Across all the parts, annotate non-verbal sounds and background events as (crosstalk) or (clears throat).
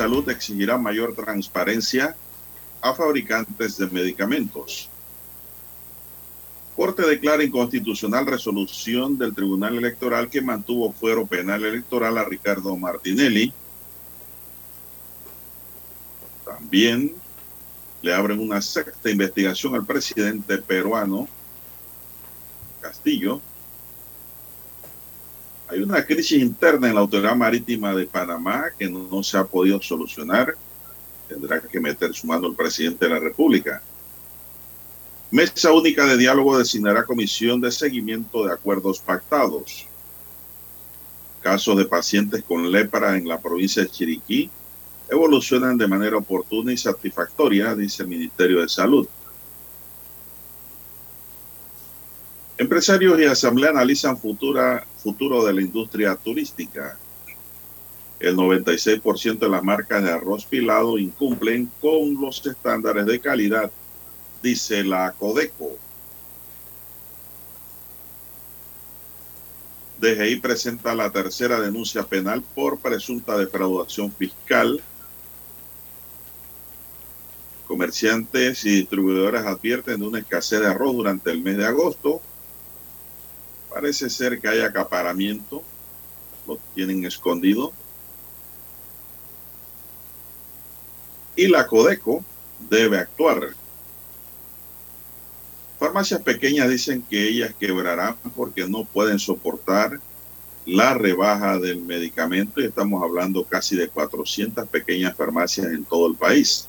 Salud exigirá mayor transparencia a fabricantes de medicamentos. Corte declara inconstitucional resolución del Tribunal Electoral que mantuvo fuero penal electoral a Ricardo Martinelli. También le abren una sexta investigación al presidente peruano Castillo hay una crisis interna en la Autoridad Marítima de Panamá que no, se ha podido solucionar. Tendrá que meter su mano el presidente de la República. Mesa Única de Diálogo designará comisión de seguimiento de acuerdos pactados. Casos de pacientes con lepra en la provincia de Chiriquí evolucionan de manera oportuna y satisfactoria, dice el Ministerio de Salud. Empresarios y asamblea analizan futura, futuro de la industria turística. El 96% de las marcas de arroz pilado incumplen con los estándares de calidad, dice la Codeco. DGI presenta la tercera denuncia penal por presunta defraudación fiscal. Comerciantes y distribuidores advierten de una escasez de arroz durante el mes de agosto Parece ser que hay acaparamiento, lo tienen escondido. Y la Codeco debe actuar. Farmacias pequeñas dicen que ellas quebrarán porque no pueden soportar la rebaja del medicamento y estamos hablando casi de 400 pequeñas farmacias en todo el país.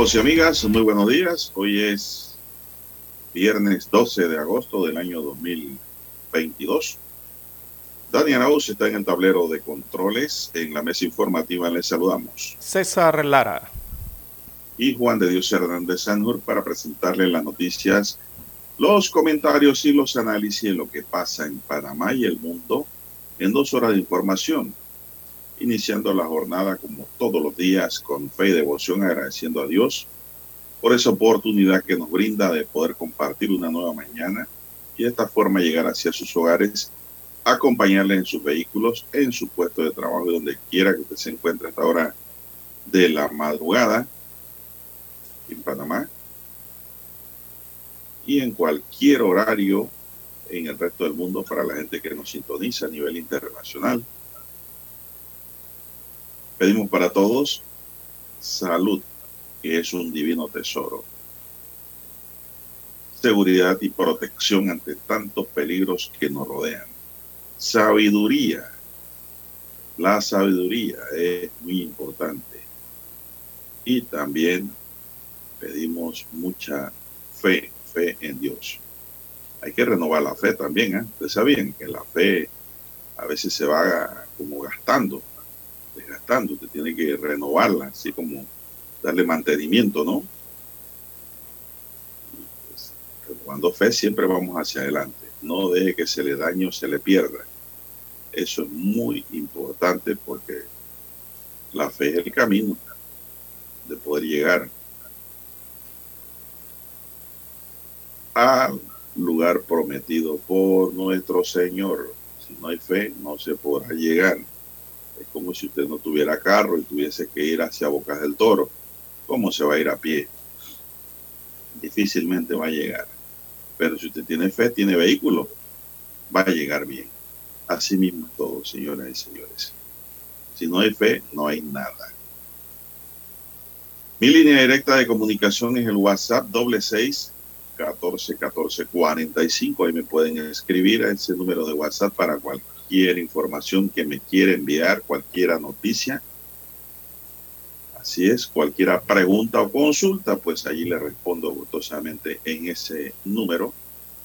Amigos y amigas, muy buenos días. Hoy es viernes 12 de agosto del año 2022. Dani Arauz está en el tablero de controles. En la mesa informativa les saludamos. César Lara. Y Juan de Dios Hernández Sanjur para presentarle las noticias, los comentarios y los análisis de lo que pasa en Panamá y el mundo en dos horas de información iniciando la jornada como todos los días con fe y devoción, agradeciendo a Dios por esa oportunidad que nos brinda de poder compartir una nueva mañana y de esta forma llegar hacia sus hogares, acompañarles en sus vehículos, en su puesto de trabajo, donde quiera que usted se encuentre a esta hora de la madrugada en Panamá y en cualquier horario en el resto del mundo para la gente que nos sintoniza a nivel internacional. Pedimos para todos salud, que es un divino tesoro. Seguridad y protección ante tantos peligros que nos rodean. Sabiduría. La sabiduría es muy importante. Y también pedimos mucha fe, fe en Dios. Hay que renovar la fe también. ¿eh? Ustedes sabían que la fe a veces se va como gastando usted tiene que renovarla, así como darle mantenimiento, ¿no? Pues, renovando fe siempre vamos hacia adelante, no deje que se le dañe o se le pierda. Eso es muy importante porque la fe es el camino de poder llegar al lugar prometido por nuestro Señor. Si no hay fe, no se podrá llegar. Es como si usted no tuviera carro y tuviese que ir hacia Bocas del Toro. ¿Cómo se va a ir a pie? Difícilmente va a llegar. Pero si usted tiene fe, tiene vehículo, va a llegar bien. Así mismo es todo, señoras y señores. Si no hay fe, no hay nada. Mi línea directa de comunicación es el WhatsApp doble seis catorce catorce cuarenta y cinco. Ahí me pueden escribir a ese número de WhatsApp para cualquier información que me quiera enviar, cualquier noticia. Así es, cualquier pregunta o consulta, pues allí le respondo gustosamente en ese número,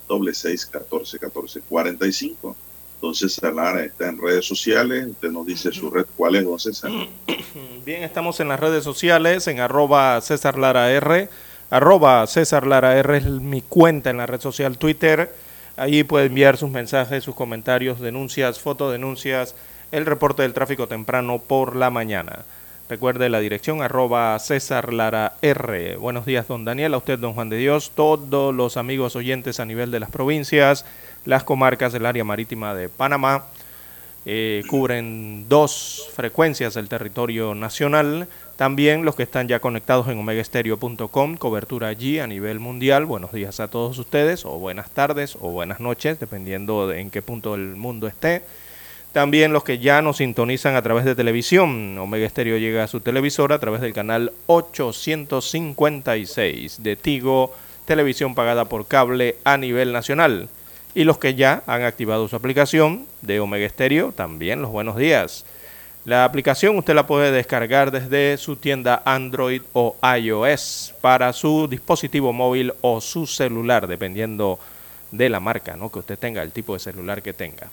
doble seis catorce catorce cuarenta y cinco. Entonces, César Lara está en redes sociales. Usted nos dice su red. ¿Cuál es, don César? (clears throat) Bien, estamos en las redes sociales, en arroba César Lara R. Arroba César Lara R es mi cuenta en la red social Twitter. Allí puede enviar sus mensajes, sus comentarios, denuncias, fotodenuncias, el reporte del tráfico temprano por la mañana. Recuerde la dirección arroba César Lara R. Buenos días, don Daniel, a usted, don Juan de Dios, todos los amigos oyentes a nivel de las provincias, las comarcas del área marítima de Panamá. Eh, cubren dos frecuencias del territorio nacional. También los que están ya conectados en omegaestereo.com, cobertura allí a nivel mundial. Buenos días a todos ustedes, o buenas tardes, o buenas noches, dependiendo de en qué punto del mundo esté. También los que ya nos sintonizan a través de televisión. Omega Estéreo llega a su televisora a través del canal 856 de Tigo, televisión pagada por cable a nivel nacional. Y los que ya han activado su aplicación de Omega Estéreo, también los buenos días. La aplicación usted la puede descargar desde su tienda Android o iOS para su dispositivo móvil o su celular, dependiendo de la marca ¿no? que usted tenga, el tipo de celular que tenga.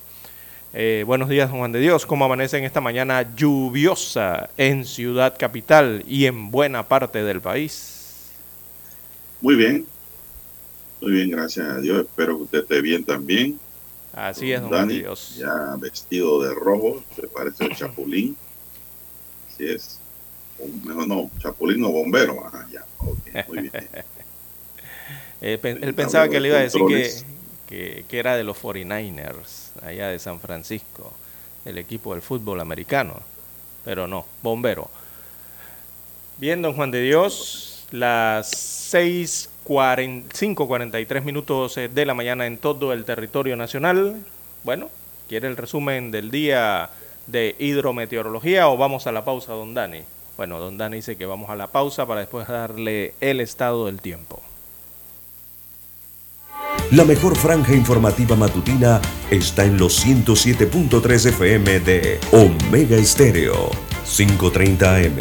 Eh, buenos días, Juan de Dios. ¿Cómo amanece esta mañana lluviosa en Ciudad Capital y en buena parte del país? Muy bien. Muy bien, gracias a Dios. Espero que usted esté bien también. Así es, don Juan de Dani, Dios. ya vestido de rojo, se parece el chapulín. Así es. O mejor no, chapulín o bombero. Ah, ya, ok, muy bien. (laughs) Eh, él pensaba que le iba a decir que, que, que era de los 49ers, allá de San Francisco, el equipo del fútbol americano. Pero no, bombero. Bien, don Juan de Dios, las 6:40 5.43 minutos eh, de la mañana en todo el territorio nacional. Bueno, ¿quiere el resumen del día de hidrometeorología o vamos a la pausa, don Dani? Bueno, don Dani dice que vamos a la pausa para después darle el estado del tiempo. La mejor franja informativa matutina está en los 107.3 FM de Omega Estéreo, 530 AM.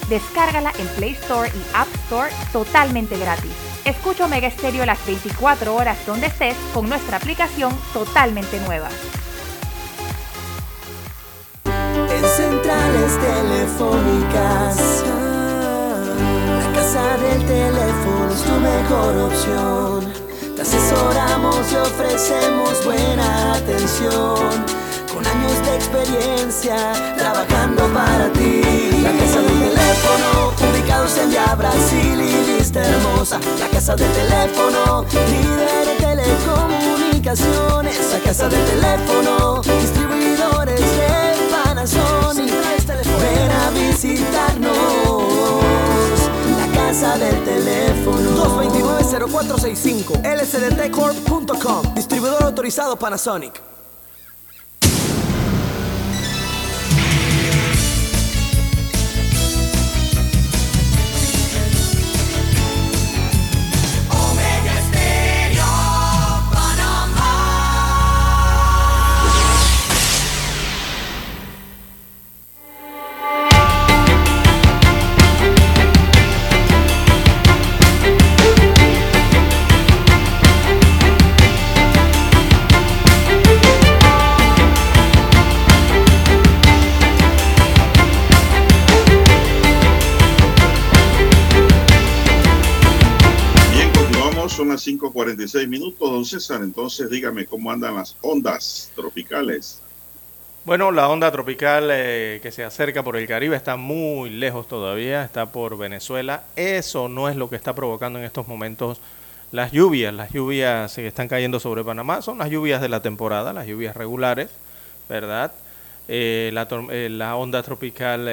Descárgala en Play Store y App Store totalmente gratis. Escucha Omega Stereo las 24 horas donde estés con nuestra aplicación totalmente nueva. En centrales telefónicas, la casa del teléfono es tu mejor opción. Te asesoramos y ofrecemos buena atención. Años de experiencia, trabajando para ti. La casa del teléfono, ubicados en Via Brasil y Vista Hermosa. La casa del teléfono, líder de telecomunicaciones. La casa del teléfono, distribuidores de Panasonic. Ven a visitarnos. La casa del teléfono. 229-0465 lsdtcorp.com Distribuidor autorizado Panasonic. 5.46 minutos, don César. Entonces, dígame cómo andan las ondas tropicales. Bueno, la onda tropical eh, que se acerca por el Caribe está muy lejos todavía, está por Venezuela. Eso no es lo que está provocando en estos momentos las lluvias. Las lluvias que están cayendo sobre Panamá son las lluvias de la temporada, las lluvias regulares, ¿verdad? Eh, la, eh, la onda tropical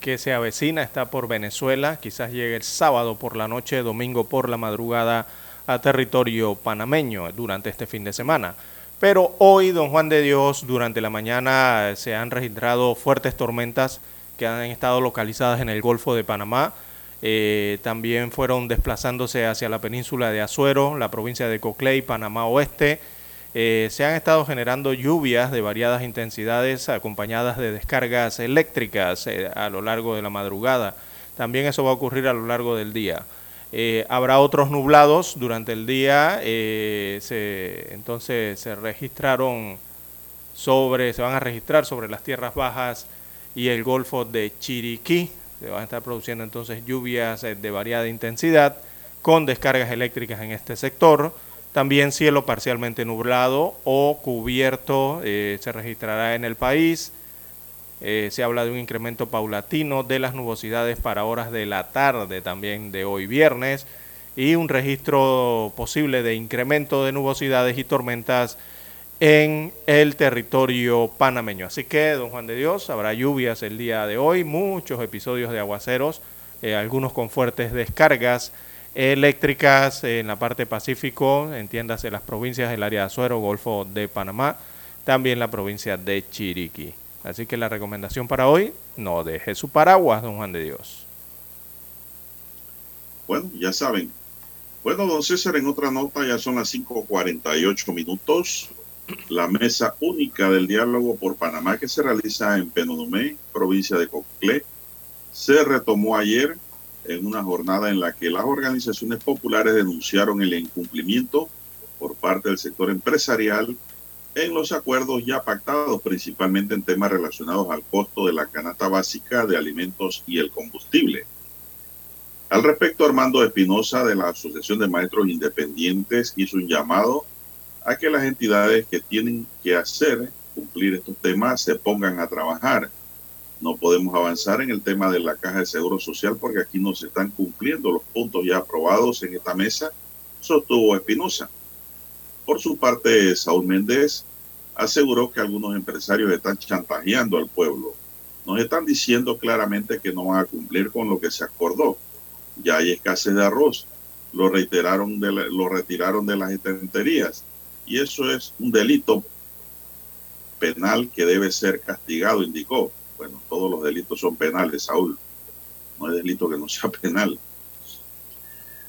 que se avecina está por Venezuela, quizás llegue el sábado por la noche, domingo por la madrugada a territorio panameño durante este fin de semana. Pero hoy, don Juan de Dios, durante la mañana eh, se han registrado fuertes tormentas que han estado localizadas en el Golfo de Panamá. Eh, también fueron desplazándose hacia la península de Azuero, la provincia de Coclé, Panamá Oeste. Eh, se han estado generando lluvias de variadas intensidades acompañadas de descargas eléctricas eh, a lo largo de la madrugada. También eso va a ocurrir a lo largo del día. Eh, habrá otros nublados durante el día, se- entonces se registraron sobre, se van a registrar sobre las tierras bajas y el Golfo de Chiriquí. Se van a estar produciendo entonces lluvias de variada intensidad con descargas eléctricas en este sector. También cielo parcialmente nublado o cubierto eh, se registrará en el país. Eh, se habla de un incremento paulatino de las nubosidades para horas de la tarde también de hoy viernes y un registro posible de incremento de nubosidades y tormentas en el territorio panameño. Así que, don Juan de Dios, habrá lluvias el día de hoy, muchos episodios de aguaceros, eh, algunos con fuertes descargas eléctricas en la parte pacífico, entiéndase las provincias del área de Azuero, Golfo de Panamá, también la provincia de Chiriquí. Así que la recomendación para hoy, no deje su paraguas, don Juan de Dios. Bueno, ya saben. Bueno, don César, en otra nota ya son las 5.48 minutos. La mesa única del diálogo por Panamá que se realiza en Penonomé, provincia de Coclé, se retomó ayer en una jornada en la que las organizaciones populares denunciaron el incumplimiento por parte del sector empresarial en los acuerdos ya pactados, principalmente en temas relacionados al costo de la canasta básica de alimentos y el combustible. Al respecto, Armando Espinosa de la Asociación de Maestros Independientes hizo un llamado a que las entidades que tienen que hacer cumplir estos temas se pongan a trabajar. No podemos avanzar en el tema de la caja de seguro social porque aquí no se están cumpliendo los puntos ya aprobados en esta mesa, sostuvo Espinosa. Por su parte, Saúl Méndez aseguró que algunos empresarios están chantajeando al pueblo. Nos están diciendo claramente que no van a cumplir con lo que se acordó. Ya hay escasez de arroz. Lo, reiteraron de la- lo retiraron de las estanterías. Y eso es un delito penal que debe ser castigado, indicó. Bueno, todos los delitos son penales, Saúl. No hay delito que no sea (laughs) penal.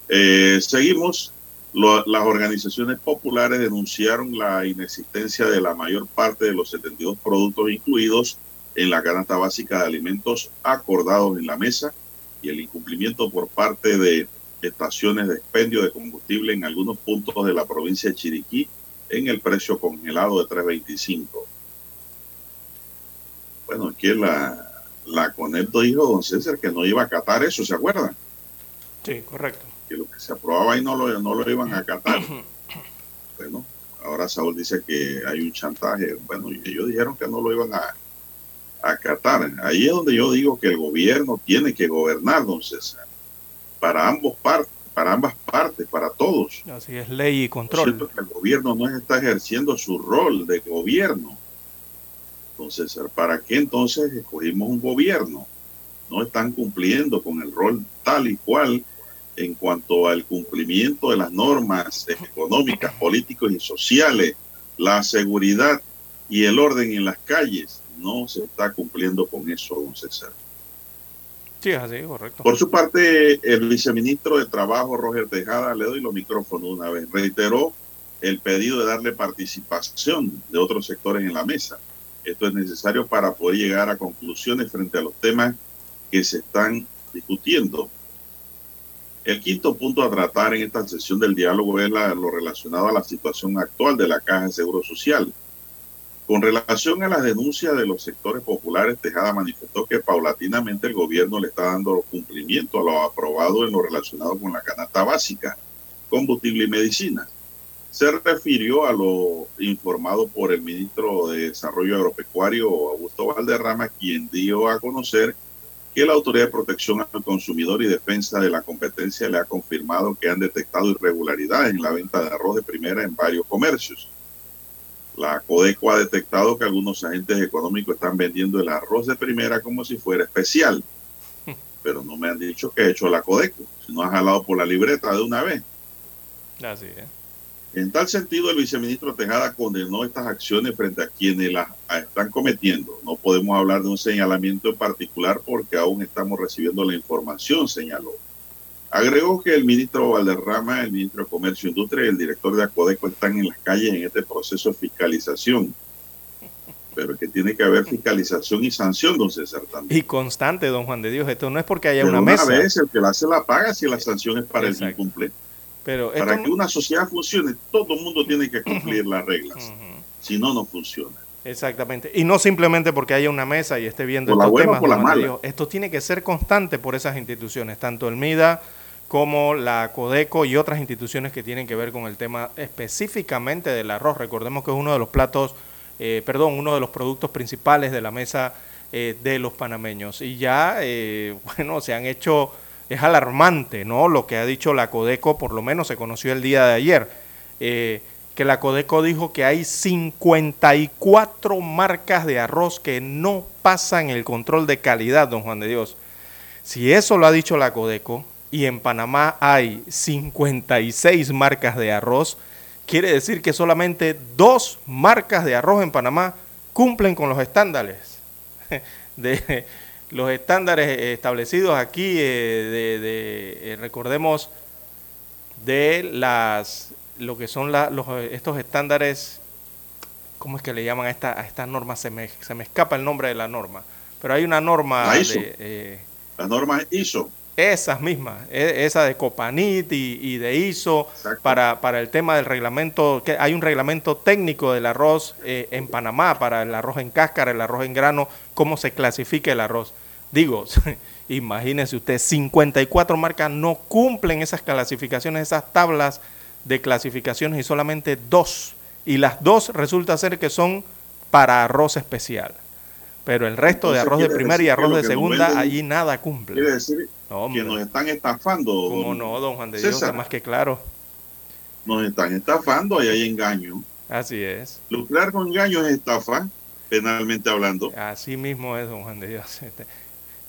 Eh, seguimos. Las organizaciones populares denunciaron la inexistencia de la mayor parte de los 72 productos incluidos en la canasta básica de alimentos acordados en la mesa y el incumplimiento por parte de estaciones de expendio de combustible en algunos puntos de la provincia de Chiriquí en el precio congelado de 3.25. Bueno, aquí la, la CONEP dijo, don César, que no iba a acatar eso, ¿se acuerdan? Sí, correcto. Que lo que se aprobaba ahí no lo, no lo iban a acatar. (clears throat) Bueno, ahora Saúl dice que hay un chantaje. Bueno, y ellos dijeron que no lo iban a a acatar. Ahí es donde yo digo que el gobierno tiene que gobernar, don César, para ambos partes, para ambas partes, para todos. Así es, ley y control. siento que el gobierno no está ejerciendo su rol de gobierno. Entonces, ¿para qué entonces escogimos un gobierno? No están cumpliendo con el rol tal y cual en cuanto al cumplimiento de las normas económicas, políticas y sociales, la seguridad y el orden en las calles. No se está cumpliendo con eso, don César. Sí, es así, correcto. Por su parte, el viceministro de Trabajo, Roger Tejada, le doy los micrófonos una vez, reiteró el pedido de darle participación de otros sectores en la mesa. Esto es necesario para poder llegar a conclusiones frente a los temas que se están discutiendo. El quinto punto a tratar en esta sesión del diálogo es lo relacionado a la situación actual de la Caja de Seguro Social. Con relación a las denuncias de los sectores populares, Tejada manifestó que paulatinamente el gobierno le está dando cumplimiento a lo aprobado en lo relacionado con la canasta básica, combustible y medicina. Se refirió a lo informado por el ministro de Desarrollo Agropecuario, Augusto Valderrama, quien dio a conocer que la Autoridad de Protección al Consumidor y Defensa de la Competencia le ha confirmado que han detectado irregularidades en la venta de arroz de primera en varios comercios. La Codeco ha detectado que algunos agentes económicos están vendiendo el arroz de primera como si fuera especial. (laughs) Pero no me han dicho que ha hecho la Codeco, no ha jalado por la libreta de una vez. Así es. En tal sentido, el viceministro Tejada condenó estas acciones frente a quienes las están cometiendo. No podemos hablar de un señalamiento en particular porque aún estamos recibiendo la información, señaló. Agregó que el ministro Valderrama, el ministro de Comercio e Industria y el director de Acodeco están en las calles en este proceso de fiscalización. Pero es que tiene que haber fiscalización y sanción, don César, también. Y constante, don Juan de Dios. Esto no es porque haya Pero una una mesa. vez el que la hace la paga si la sanción es para el Exacto. incumple. Pero Para que una sociedad funcione, todo el mundo tiene que cumplir las reglas. Si no, no funciona. Exactamente. Y no simplemente porque haya una mesa y esté viendo Por la estos buena temas. por la mala. Dios. Esto tiene que ser constante por esas instituciones, tanto el MIDA como la Codeco y otras instituciones que tienen que ver con el tema específicamente del arroz. Recordemos que es uno de los platos, eh, perdón, uno de los productos principales de la mesa eh, de los panameños. Y ya, eh, (laughs) bueno, se han hecho, es alarmante, ¿no? Lo que ha dicho la Codeco, por lo menos se conoció el día de ayer. Eh, que la Codeco dijo que hay 54 marcas de arroz que no pasan el control de calidad, don Juan de Dios. Si eso lo ha dicho la Codeco y en Panamá hay 56 marcas de arroz, quiere decir que solamente dos marcas de arroz en Panamá cumplen con los estándares (laughs) de los estándares establecidos aquí eh, de, de, eh, recordemos de las lo que son la- los, estos estándares ¿cómo es que le llaman a esta a esta norma? Se me, se me escapa el nombre de la norma, pero hay una norma La ISO. de eh, Las normas ISO. Esas mismas, e- esa de Copanit y, y de ISO para, para el tema del reglamento, que hay un reglamento técnico del arroz eh, en Panamá para el arroz en cáscara, el arroz en grano, cómo se clasifica el arroz. Digo, (laughs) imagínense usted, 54 marcas no cumplen esas clasificaciones, esas tablas de clasificaciones y solamente dos. Y las dos resulta ser que son para arroz especial. Pero el resto de arroz de primera y arroz de segunda, allí nada cumple. Quiere decir hombre. que nos están estafando. ¿Cómo don no, don Juan de Dios? César. Está más que claro. Nos están estafando y hay engaño. Así es. Lucrar con engaño es estafa, penalmente hablando. Así mismo es, don Juan de Dios. (laughs) Este,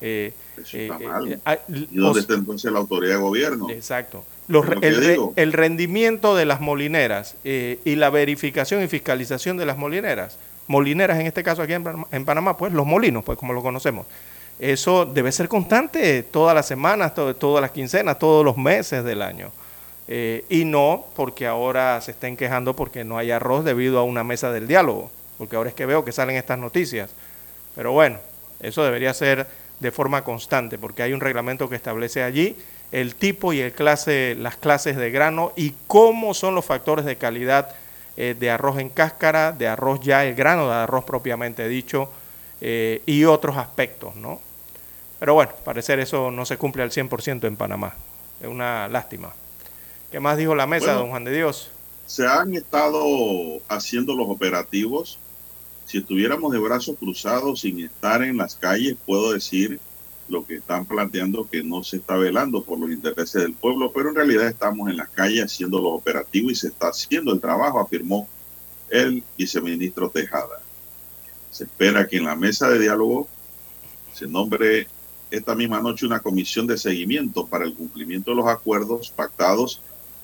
eh, Eso eh, está eh, mal. eh, ah, ¿Y dónde está entonces la autoridad de gobierno? Exacto. Los el, el rendimiento de las molineras eh, y la verificación y fiscalización de las molineras, molineras en este caso aquí en, en Panamá, pues los molinos, pues como lo conocemos. Eso debe ser constante todas las semanas, to- todas las quincenas, todos los meses del año. Eh, y no porque ahora se estén quejando porque no hay arroz debido a una mesa del diálogo, porque ahora es que veo que salen estas noticias. Pero bueno, eso debería ser de forma constante, porque hay un reglamento que establece allí el tipo y el clase, las clases de grano y cómo son los factores de calidad eh, de arroz en cáscara, de arroz ya, el grano de arroz propiamente dicho, eh, y otros aspectos, ¿no? Pero bueno, parecer eso no se cumple al 100% en Panamá. Es una lástima. ¿Qué más dijo la mesa, Bueno. don Juan de Dios? Se han estado haciendo los operativos. Si estuviéramos de brazos cruzados sin estar en las calles, puedo decir lo que están planteando que no se está velando por los intereses del pueblo, pero en realidad estamos en las calles haciendo los operativos y se está haciendo el trabajo, afirmó el viceministro Tejada. Se espera que en la mesa de diálogo se nombre esta misma noche una comisión de seguimiento para el cumplimiento de los acuerdos pactados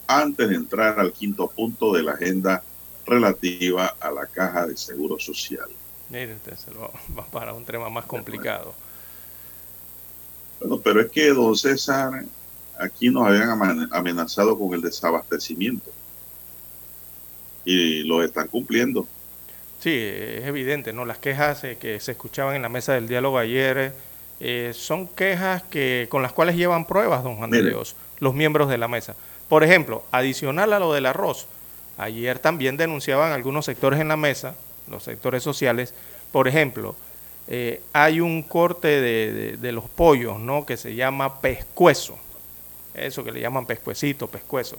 antes de entrar al quinto punto de la agenda relativa a la caja de seguro social. Mire, usted se lo va para un tema más complicado. Bueno, pero es que, don César, aquí nos habían amenazado con el desabastecimiento y lo están cumpliendo. Sí, es evidente, ¿no? Las quejas eh, que se escuchaban en la mesa del diálogo ayer eh, son quejas que con las cuales llevan pruebas, don Juan de. Dios, los miembros de la mesa. Por ejemplo, adicional a lo del arroz, ayer también denunciaban algunos sectores en la mesa, los sectores sociales, por ejemplo, eh, hay un corte de, de- de los pollos, ¿no? Que se llama pescuezo, eso que le llaman pescuecito, pescuezo.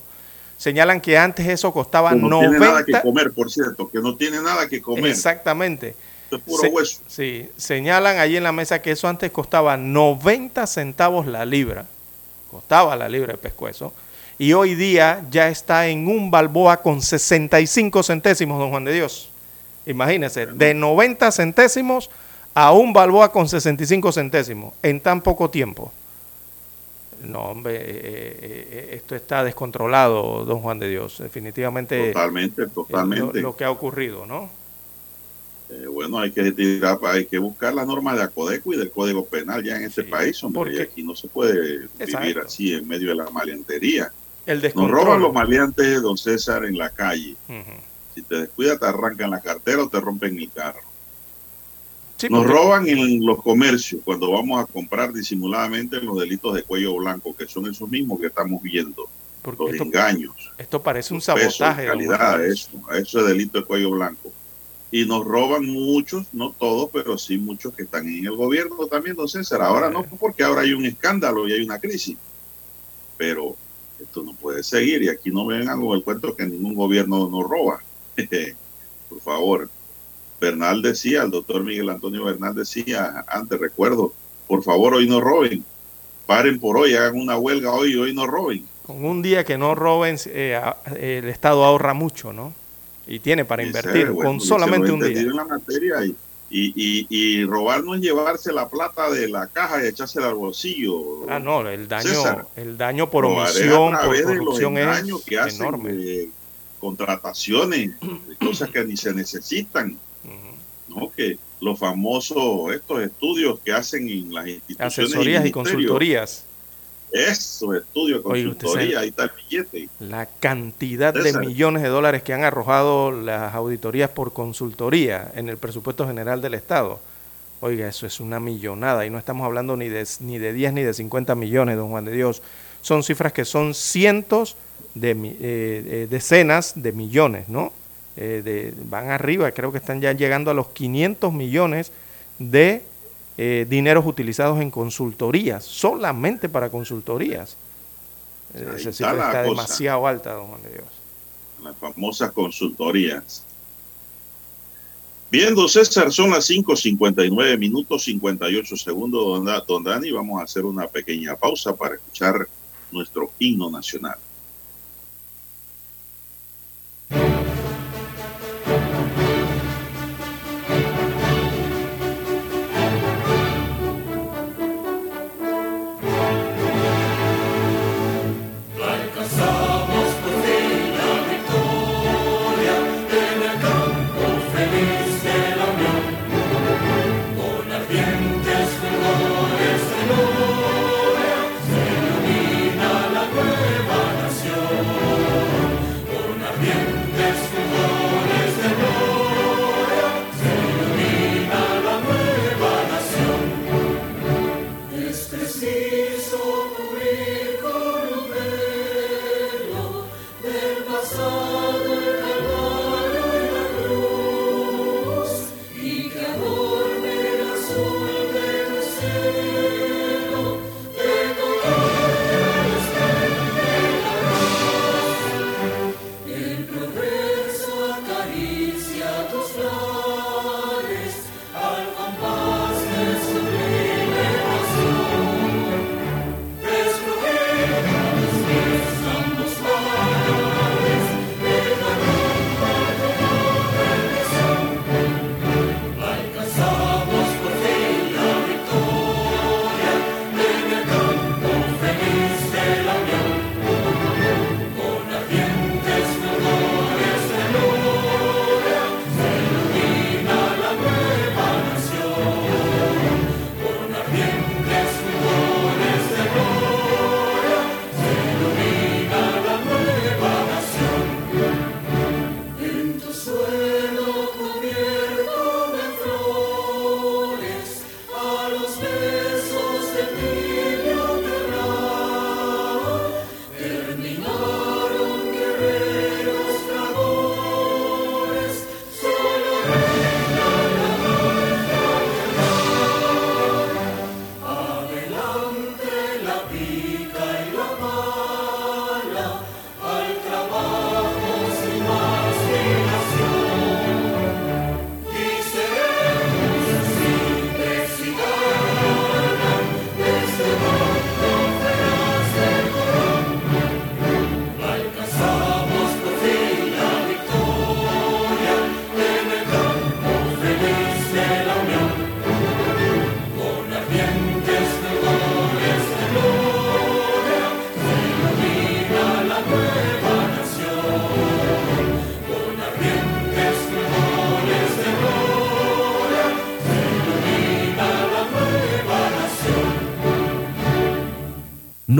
Señalan que antes eso costaba no 90... tiene nada que comer, por cierto, que no tiene nada que comer. Exactamente. Esto es puro Se- hueso. Sí, señalan ahí en la mesa que eso antes costaba 90 centavos la libra, costaba la libra de pescuezo, y hoy día ya está en un balboa con 65 centésimos, don Juan de Dios. Imagínense, de 90 centésimos a un balboa con 65 centésimos en tan poco tiempo. No, hombre, eh, eh, eh, esto está descontrolado, don Juan de Dios. Definitivamente Totalmente, lo, totalmente. lo que ha ocurrido, ¿no? Eh, bueno, hay que tirar, hay que buscar las normas de Acodeco y del Código Penal ya en este Sí, país, hombre. porque- y aquí no se puede vivir así en medio de la maleantería. El Nos roban los maleantes, don César, en la calle. Si te descuidas, te arrancan la cartera o te rompen el carro. Sí, Nos porque- roban en los comercios cuando vamos a comprar disimuladamente los delitos de cuello blanco, que son esos mismos que estamos viendo, porque los esto, engaños, esto parece un pesos, sabotaje. Juan calidad, eso, eso es delito de cuello blanco. Y nos roban muchos, no todos, pero sí muchos que están en el gobierno también, don César. Ahora no, porque ahora hay un escándalo y hay una crisis. Pero esto no puede seguir y aquí no vengan con el cuento que ningún gobierno nos roba. (laughs) Por favor. Bernal decía, el doctor Miguel Antonio Bernal decía, antes recuerdo, por favor hoy no roben, paren por hoy, hagan una huelga hoy y hoy no roben. Con un día que no roben, eh, el Estado ahorra mucho, ¿no? Y tiene para invertir bueno, con solamente un día. en la materia y, y, y, robar no es llevarse la plata de la caja y echársela al bolsillo. Ah, no, el daño, César, el daño por omisión, por corrupción es que hacen enorme. de contrataciones, de cosas que ni se necesitan. ¿No? Que los famosos, estos estudios que hacen en las instituciones Asesorías y ministerios, consultorías. Esos estudios de Oiga, usted consultoría, ahí está el billete. La cantidad de millones de dólares que han arrojado las auditorías por consultoría en el presupuesto general del Estado. Oiga, eso es una millonada y no estamos hablando ni de, ni de 10 ni de 50 millones, don Juan de Dios. Son cifras que son cientos de eh, eh, decenas de millones, ¿no? Eh, de, van arriba, creo que están ya llegando a los 500 millones de eh, dineros utilizados en consultorías, solamente para consultorías. Ahí Esa está la demasiado alta, don Juan de Dios. Las famosas consultorías. Bien, don César, son las 5.59 minutos 58 segundos, don, don Dani. Vamos a hacer una pequeña pausa para escuchar nuestro himno nacional.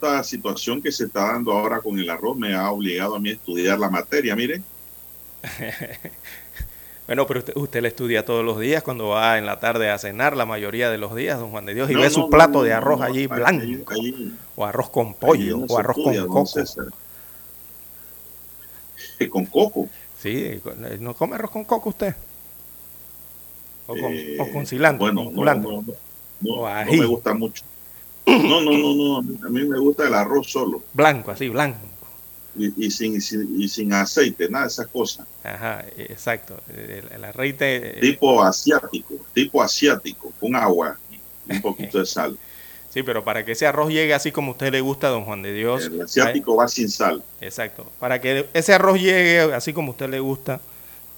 Esta situación que se está dando ahora con el arroz me ha obligado a mí a estudiar la materia, mire. (laughs) Bueno, pero usted, usted le estudia todos los días cuando va en la tarde a cenar, la mayoría de los días, don Juan de Dios, y No, ve no, su plato no, de arroz allí blanco, ahí- o arroz con pollo, o arroz estudia, con coco. Eh, (laughs) Con coco. Sí, eh, ¿no come arroz con coco usted? O con, Eh, o con cilantro, bueno, con no, me gusta mucho. No, no, no, no, a mí me gusta el arroz solo Blanco, así, blanco. y, y sin, sin- y sin aceite, nada de esas cosas. Ajá, exacto. El, el aceite, eh, Tipo asiático, tipo asiático, con agua y un poquito de sal. (laughs) sí, pero para que ese arroz llegue así como a usted le gusta, don Juan de Dios. El asiático va sin sal. exacto. Para que ese arroz llegue así como a usted le gusta,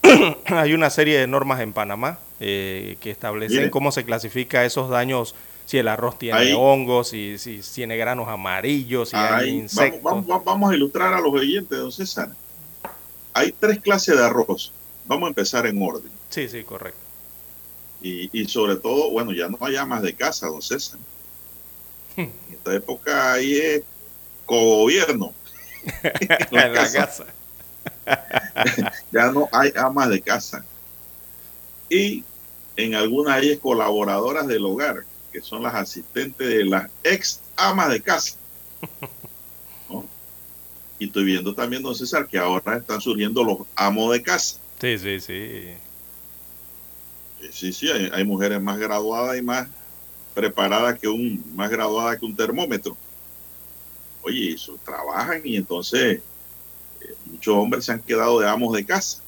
(clears throat) hay una serie de normas en Panamá eh, que establecen cómo se clasifica esos daños, si el arroz tiene Ahí. hongos, si, si tiene granos amarillos, si hay insectos. vamos, vamos- vamos a ilustrar a los oyentes, don César. Hay tres clases de arroz. Vamos a empezar en orden. Sí, sí, correcto. Y, y sobre todo, bueno, ya no hay amas de casa, don César. En esta época ahí es cogobierno. (laughs) en la casa. (laughs) ya no hay amas de casa. Y en algunas hay colaboradoras del hogar, que son las asistentes de las ex amas de casa. (laughs) ¿no? Y estoy viendo también, don César, que ahora están surgiendo los amos de casa. Sí, sí, sí. Sí, Sí, sí, hay, hay mujeres más graduadas y más preparadas que un, más graduadas que un termómetro. Oye, eso trabajan y entonces eh, muchos hombres se han quedado de amos de casa.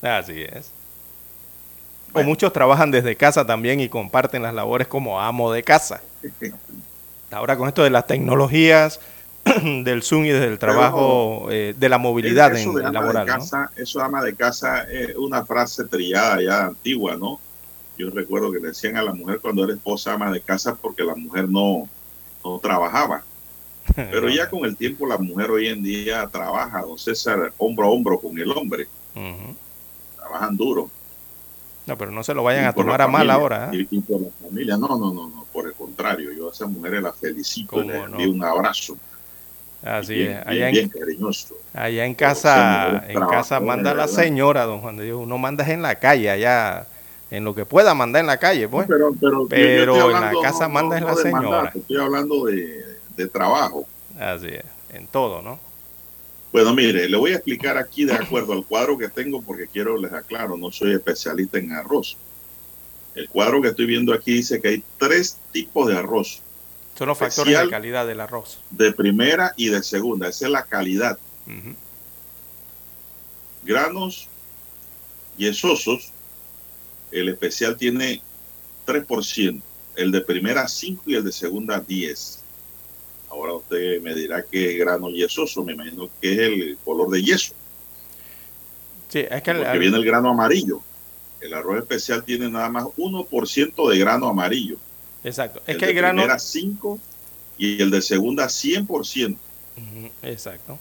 Así es. O muchos trabajan desde casa también y comparten las labores como amo de casa. (laughs) Ahora con esto de las tecnologías, (clears throat) del Zoom y del trabajo, eh, de la movilidad eso en, de en ama laboral, de ¿no? casa, Eso ama de casa es una frase trillada ya antigua, ¿no? Yo recuerdo que le decían a la mujer cuando era esposa ama de casa porque la mujer no, no trabajaba. (laughs) Pero ya con el tiempo la mujer hoy en día trabaja, don César, hombro a hombro con el hombre. Trabajan duro. No, pero no se lo vayan a tomar a mal ahora. ¿eh? Y, por la familia, no, no, no, no, por el contrario, yo a esas mujeres las felicito, ¿Cómo les no? un abrazo. Así bien, es. bien, Allá en, bien cariñoso. allá en casa, en casa manda la señora, don Juan de Dios. Uno manda en la calle, allá, en lo que pueda mandar en la calle, pues. pero, yo en la casa manda es la señora. mandato, estoy hablando de, de trabajo. Así es, en todo, ¿no? Bueno, mire, le voy a explicar aquí de acuerdo al cuadro que tengo porque quiero, les aclaro, no soy especialista en arroz. El cuadro que estoy viendo aquí dice que hay tres tipos de arroz, Son los factores de calidad del arroz. de primera y de segunda. Esa es la calidad. Granos yesosos, el especial tiene 3%, el de primera 5 y el de segunda 10. Ahora usted me dirá que es grano yesoso, me imagino que es el color de yeso. Sí, es que el- porque el- viene el grano amarillo. El arroz especial tiene nada más 1% de grano amarillo. exacto. Es el que de hay granos. primera 5 y el de segunda 100%. Ujú, Exacto.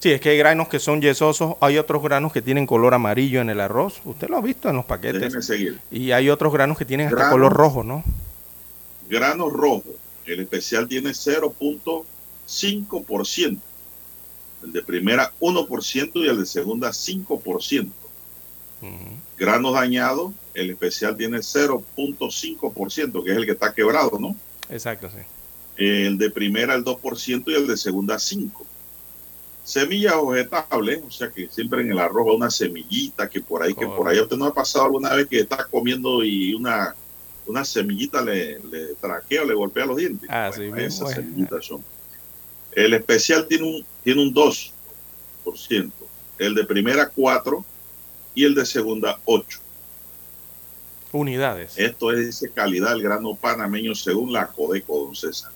Sí, es que hay granos que son yesosos, hay otros granos que tienen color amarillo en el arroz. Usted lo ha visto en los paquetes. Seguir. Y hay otros granos que tienen hasta Granos. color rojo, ¿no? Grano rojo. El especial tiene 0.5%. El de primera 1% y el de segunda 5%. Ujú. Granos dañados, el especial tiene 0.5%, que es el que está quebrado, ¿no? Exacto, sí. el de primera el 2% y el de segunda 5%. Semillas vegetables, o sea que siempre en el arroz va una semillita que por ahí, que por ahí usted no ha pasado alguna vez que está comiendo y una, una semillita le, le traquea o le golpea los dientes. Así Bueno, mismo esas es. semillitas son. El especial tiene un, tiene un 2%, el de primera 4% y el de segunda 8%. Unidades. Esto es dice, calidad del grano panameño según la Codeco, don César.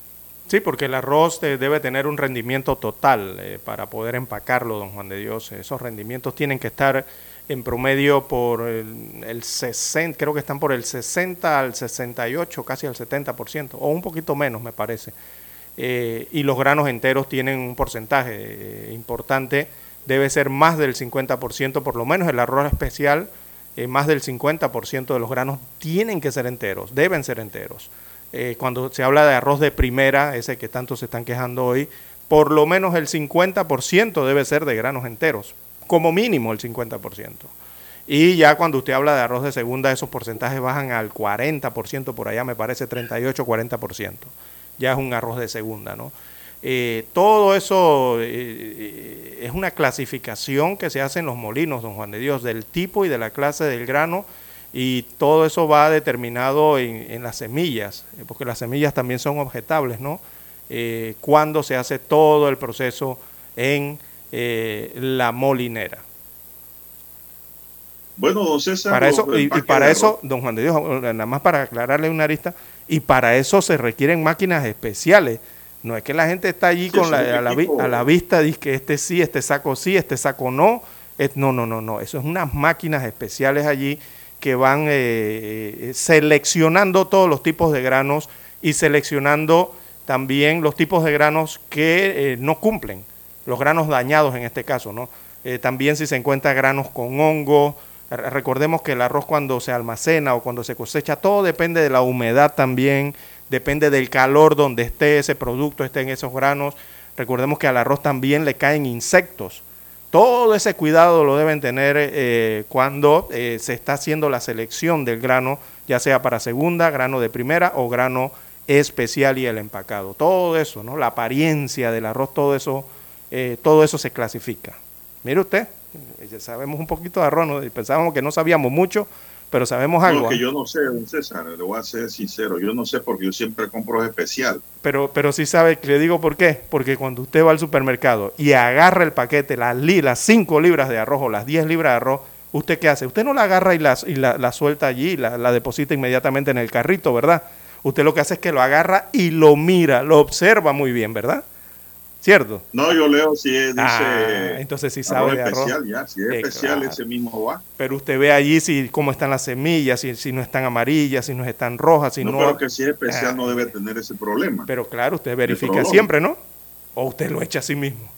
Sí, porque el arroz eh, debe tener un rendimiento total eh, para poder empacarlo, don Juan de Dios. Esos rendimientos tienen que estar en promedio por el, el 60, creo que están por el 60 al 68, casi al 70%, o un poquito menos, me parece. Eh, y los granos enteros tienen un porcentaje eh, importante, debe ser más del 50%, por lo menos el arroz especial, eh, más del 50% de los granos tienen que ser enteros, deben ser enteros. Cuando se habla de arroz de primera, ese que tanto se están quejando hoy, por lo menos el 50% debe ser de granos enteros, como mínimo el 50%. Y ya cuando usted habla de arroz de segunda, esos porcentajes bajan al 40%, por allá me parece 38, 40%. Ya es un arroz de segunda, ¿no? Eh, todo eso eh, eh, es una clasificación que se hace en los molinos, don Juan de Dios, del tipo y de la clase del grano, y todo eso va determinado en, las semillas, porque las semillas también son objetables, ¿no? Cuando se hace todo el proceso en eh, la molinera. Bueno, don César. Para eso, y, para eso, don Juan de Dios, nada más para aclararle una arista, y para eso se requieren máquinas especiales. No es que la gente está allí Sí, con la, a, la, a la vista, dice que este sí, este saco sí, este saco no. Es- no, no, no, no. Eso es unas máquinas especiales allí que van eh, eh, seleccionando todos los tipos de granos y seleccionando también los tipos de granos que eh, no cumplen, los granos dañados en este caso, ¿no? Eh, también si se encuentra granos con hongo, Re- recordemos que el arroz cuando se almacena o cuando se cosecha, todo depende de la humedad también, depende del calor donde esté ese producto, esté en esos granos. Recordemos que al arroz también le caen insectos. Todo ese cuidado lo deben tener eh, cuando eh, se está haciendo la selección del grano, ya sea para segunda, grano de primera o grano especial y el empacado. Todo eso, ¿no? La apariencia del arroz, todo eso, eh, todo eso se clasifica. Mire usted, ya sabemos un poquito de arroz, ¿no? pensábamos que no sabíamos mucho, pero sabemos algo. No, que ¿ah? yo no sé, don César, le voy a ser sincero, yo no sé porque yo siempre compro especial. Pero, pero sí sabe, le digo por qué. Porque cuando usted va al supermercado y agarra el paquete, las, las 5 libras de arroz o las 10 libras de arroz, ¿usted qué hace? Usted no la agarra y la, y la, la suelta allí, la, la deposita inmediatamente en el carrito, ¿verdad? Usted lo que hace es que lo agarra y lo mira, lo observa muy bien, ¿verdad? ¿Cierto? No, yo leo si es, dice Ah, entonces sí sabe de arroz. especial, ya, si es Sí, especial claro. ese mismo va. Pero usted ve allí si cómo están las semillas, si, si no están amarillas, si no están rojas, si no, no. pero que si es especial Ah, no debe tener ese problema. Pero claro, usted verifica siempre, ¿no? O usted lo echa a sí mismo.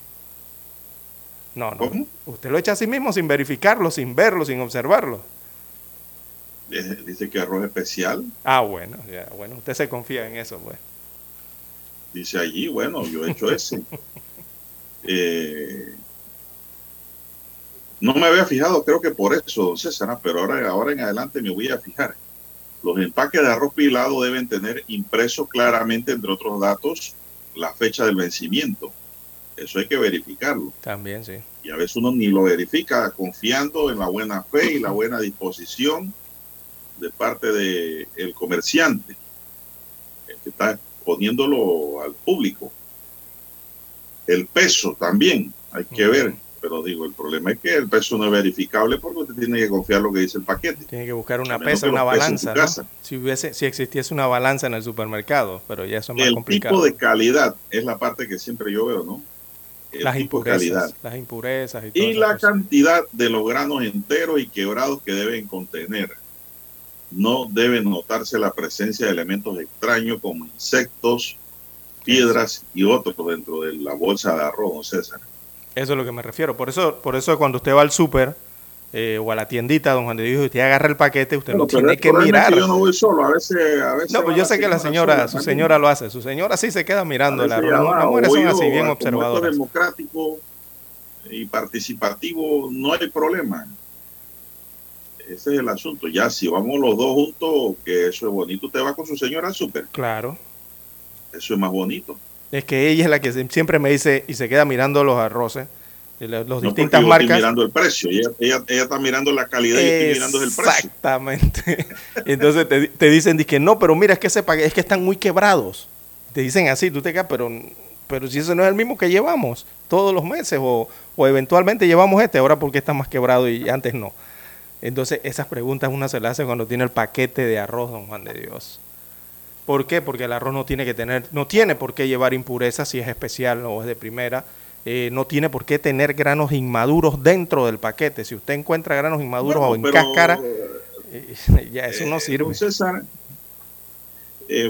No, no. ¿Cómo? Usted lo echa a sí mismo sin verificarlo, sin verlo, sin observarlo. Eh, Dice que arroz especial, Ah, bueno, ya, bueno, usted se confía en eso, pues. Dice allí, bueno, yo he hecho ese. (laughs) Eh, no me había fijado, creo que por eso, don César, pero ahora, ahora en adelante me voy a fijar. Los empaques de arroz pilado deben tener impreso claramente, entre otros datos, la fecha del vencimiento. Eso hay que verificarlo. También, sí. Y a veces uno ni lo verifica confiando en la buena fe y la buena disposición de parte del el comerciante, el que está poniéndolo al público. El peso también hay que ver, pero digo, el problema es que el peso no es verificable porque usted tiene que confiar lo que dice el paquete. Tiene que buscar una pesa, una balanza. Si hubiese, si existiese una balanza en el supermercado, pero ya eso es más El complicado. tipo de calidad es la parte que siempre yo veo, ¿no? El las tipo de calidad. impurezas, las impurezas y y la cantidad de los granos enteros y quebrados que deben contener. No debe notarse la presencia de elementos extraños como insectos, piedras y otros dentro de la bolsa de arroz, don César. Eso es lo que me refiero. Por eso, por eso cuando usted va al súper eh, o a la tiendita, don Juan de Dios, y usted agarra el paquete, usted no tiene es que mirar. Yo no voy solo, a veces. A veces No, pues yo sé que la señora, sola su señora lo hace. Su señora sí se queda mirando el veces arroz. Las mujeres son así, bien observadoras. democrático y participativo, no hay problema. Ese es el asunto. Ya, si vamos los dos juntos, que eso es bonito, usted va con su señora al súper. Claro. Eso es más bonito. Es que ella es la que se- siempre me dice y se queda mirando los arroces, y los, No distintas yo marcas. Estoy mirando el precio. Ella, ella, ella está mirando la calidad y estoy mirando el precio. Exactamente. (laughs) Entonces te, te dicen que no, pero mira, es que ese paquete, es que están muy quebrados. Te dicen así, tú te quedas, pero, pero si ese no es el mismo que llevamos todos los meses o, o eventualmente llevamos este, ahora porque está más quebrado y antes no. Entonces esas preguntas una se las hace cuando tiene el paquete de arroz, don Juan de Dios. ¿Por qué? Porque el arroz no tiene que tener, no tiene por qué llevar impurezas si es especial o es de primera. Eh, no tiene por qué tener granos inmaduros dentro del paquete. Si usted encuentra granos inmaduros Bueno, o en pero, cáscara, eh, (laughs) ya eso no eh, sirve. don César,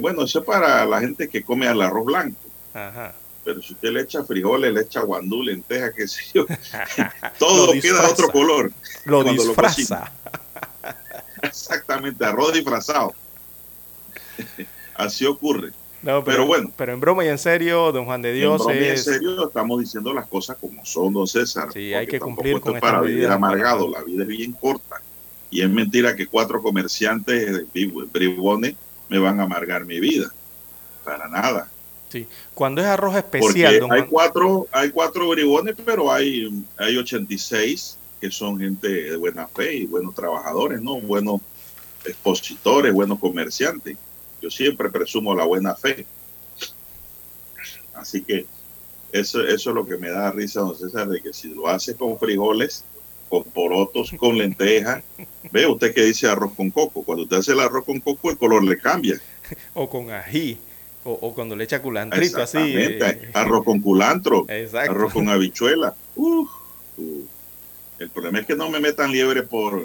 bueno, eso es para la gente que come al arroz blanco. Ajá. Pero si usted le echa frijoles, le echa guandú, lenteja, qué sé yo, (laughs) (laughs) todo queda de otro color. Lo cuando lo disfraza. (laughs) Exactamente, arroz disfrazado. Así ocurre. No, pero, Pero bueno. Pero en broma y en serio, don Juan de En Dios broma y en es... serio, estamos diciendo las cosas como son, don César. Sí, hay que cumplir con es para vivir amargado. La vida es bien corta. Y es mentira que cuatro comerciantes eh, bribones me van a amargar mi vida. Para nada. Sí. Cuando es arroz Porque especial, don hay cuatro, hay cuatro bribones, pero hay, hay 86 que son gente de buena fe y buenos trabajadores, ¿no? Buenos expositores, buenos comerciantes. Yo siempre presumo la buena fe. Así que eso, eso es lo que me da risa, don César, de que si lo hace con frijoles, con porotos, con (laughs) lentejas, ve usted que dice arroz con coco. Cuando usted hace el arroz con coco, el color le cambia. o con ají, o, o cuando le echa culantrito así. Eh, Arroz con culantro, Exacto. arroz con habichuela. Uf, uf. El problema es que no me metan liebre por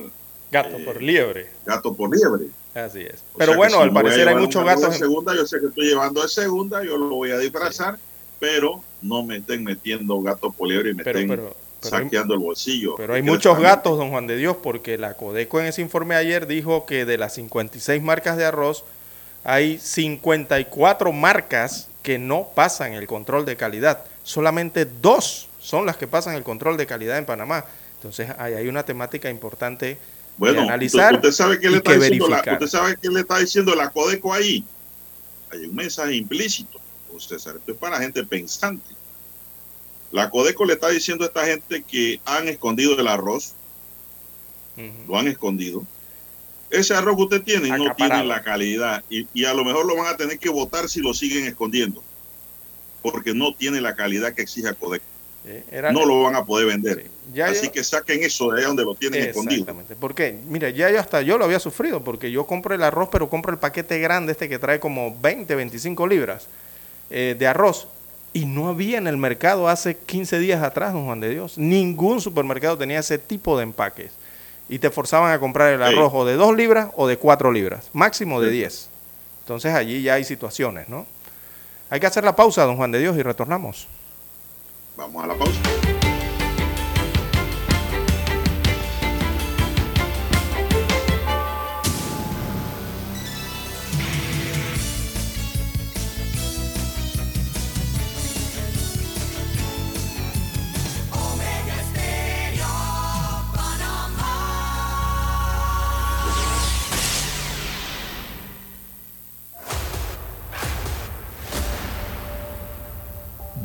Gato eh, por liebre. gato por liebre. Así es. O Pero bueno, si al parecer hay muchos gatos. De segunda, yo sé que estoy llevando de segunda, yo lo voy a disfrazar, pero no me estén metiendo gato por liebre y me Pero, estén pero, pero hay- saqueando el bolsillo. Pero hay muchos gatos, don Juan de Dios, porque la Codeco en ese informe ayer dijo que de las 56 marcas de arroz hay 54 marcas que no pasan el control de calidad. Solamente dos son las que pasan el control de calidad en Panamá. Entonces, ahí hay una temática importante Bueno, de analizar usted sabe qué y le está la, verificar. usted sabe qué le está diciendo la Codeco ahí. Hay un mensaje implícito. Usted sabe, esto es para gente pensante. La Codeco le está diciendo a esta gente que han escondido el arroz, lo han escondido. Ese arroz que usted tiene no tiene la calidad y, y a lo mejor lo van a tener que votar si lo siguen escondiendo, porque no tiene la calidad que exige Codeco. Eh, era- No lo van a poder vender. Sí. Ya Así yo- que saquen eso de ahí donde lo tienen escondido. Exactamente. ¿Por qué? Mira, ya yo hasta yo lo había sufrido porque yo compro el arroz, pero compro el paquete grande este que trae como 20, 25 libras eh, de arroz. Y no había en el mercado hace 15 días atrás, don Juan de Dios. Ningún supermercado tenía ese tipo de empaques. Y te forzaban a comprar el Sí. arroz o de 2 libras o de 4 libras, máximo de Sí. 10. Entonces allí ya hay situaciones, ¿no? Hay que hacer la pausa, don Juan de Dios, y retornamos. Vamos a la pausa.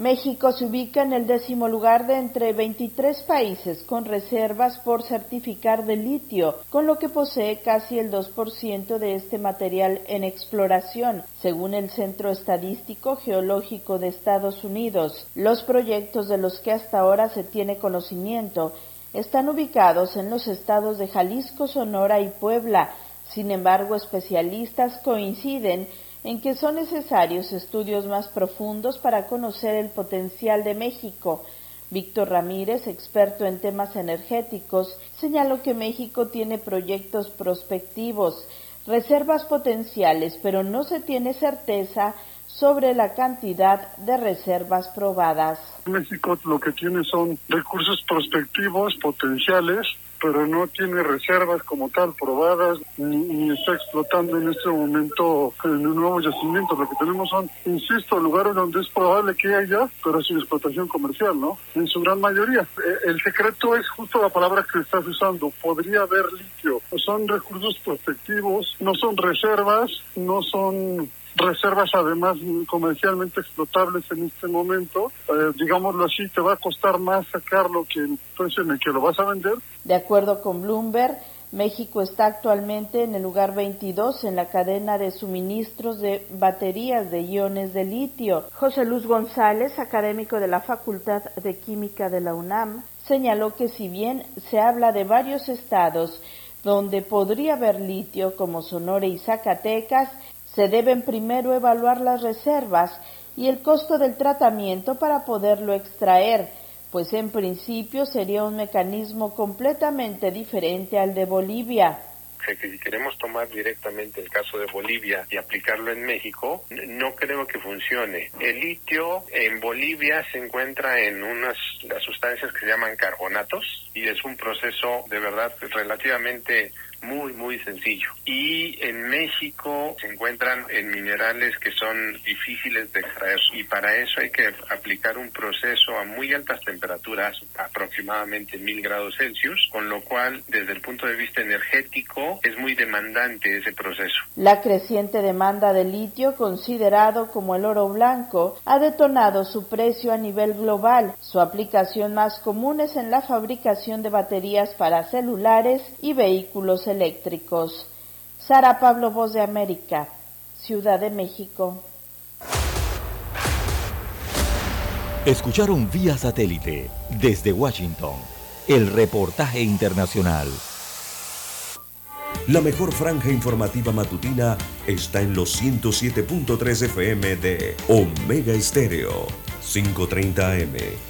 México se ubica en el décimo lugar de entre 23 países con reservas por certificar de litio, con lo que posee casi el 2% de este material en exploración, según el Centro Estadístico Geológico de Estados Unidos. Los proyectos de los que hasta ahora se tiene conocimiento están ubicados en los estados de Jalisco, Sonora y Puebla. Sin embargo, especialistas coinciden en que son necesarios estudios más profundos para conocer el potencial de México. Víctor Ramírez, experto en temas energéticos, señaló que México tiene proyectos prospectivos, reservas potenciales, pero no se tiene certeza sobre la cantidad de reservas probadas. México lo que tiene son recursos prospectivos, potenciales, pero no tiene reservas como tal probadas, ni, ni está explotando en este momento en un nuevo yacimiento. Lo que tenemos son, insisto, lugares donde es probable que haya, pero sin explotación comercial, ¿no? En su gran mayoría. Eh, El secreto es justo la palabra que estás usando. Podría haber litio. Son recursos prospectivos, no son reservas, no son reservas además comercialmente explotables en este momento, eh, digámoslo así, te va a costar más sacarlo que el precio en el que lo vas a vender. De acuerdo con Bloomberg, México está actualmente en el lugar 22 en la cadena de suministros de baterías de iones de litio. José Luz González, académico de la Facultad de Química de la UNAM, señaló que si bien se habla de varios estados donde podría haber litio como Sonora y Zacatecas, se deben primero evaluar las reservas y el costo del tratamiento para poderlo extraer, pues en principio sería un mecanismo completamente diferente al de Bolivia. si queremos tomar directamente el caso de Bolivia y aplicarlo en México, no creo que funcione. El litio en Bolivia se encuentra en unas las sustancias que se llaman carbonatos y es un proceso de verdad relativamente muy muy sencillo. Y en México se encuentran en minerales que son difíciles de extraer y para eso hay que aplicar un proceso a muy altas temperaturas, aproximadamente mil grados Celsius, con lo cual desde el punto de vista energético es muy demandante ese proceso. La creciente demanda de litio, considerado como el oro blanco, ha detonado su precio a nivel global. Su aplicación más común es en la fabricación de baterías para celulares y vehículos eléctricos. Sara Pablo, Voz de América, Ciudad de México. Escucharon vía satélite desde Washington el reportaje internacional. La mejor franja informativa matutina está en los 107.3 FM de Omega Estéreo, 530 AM.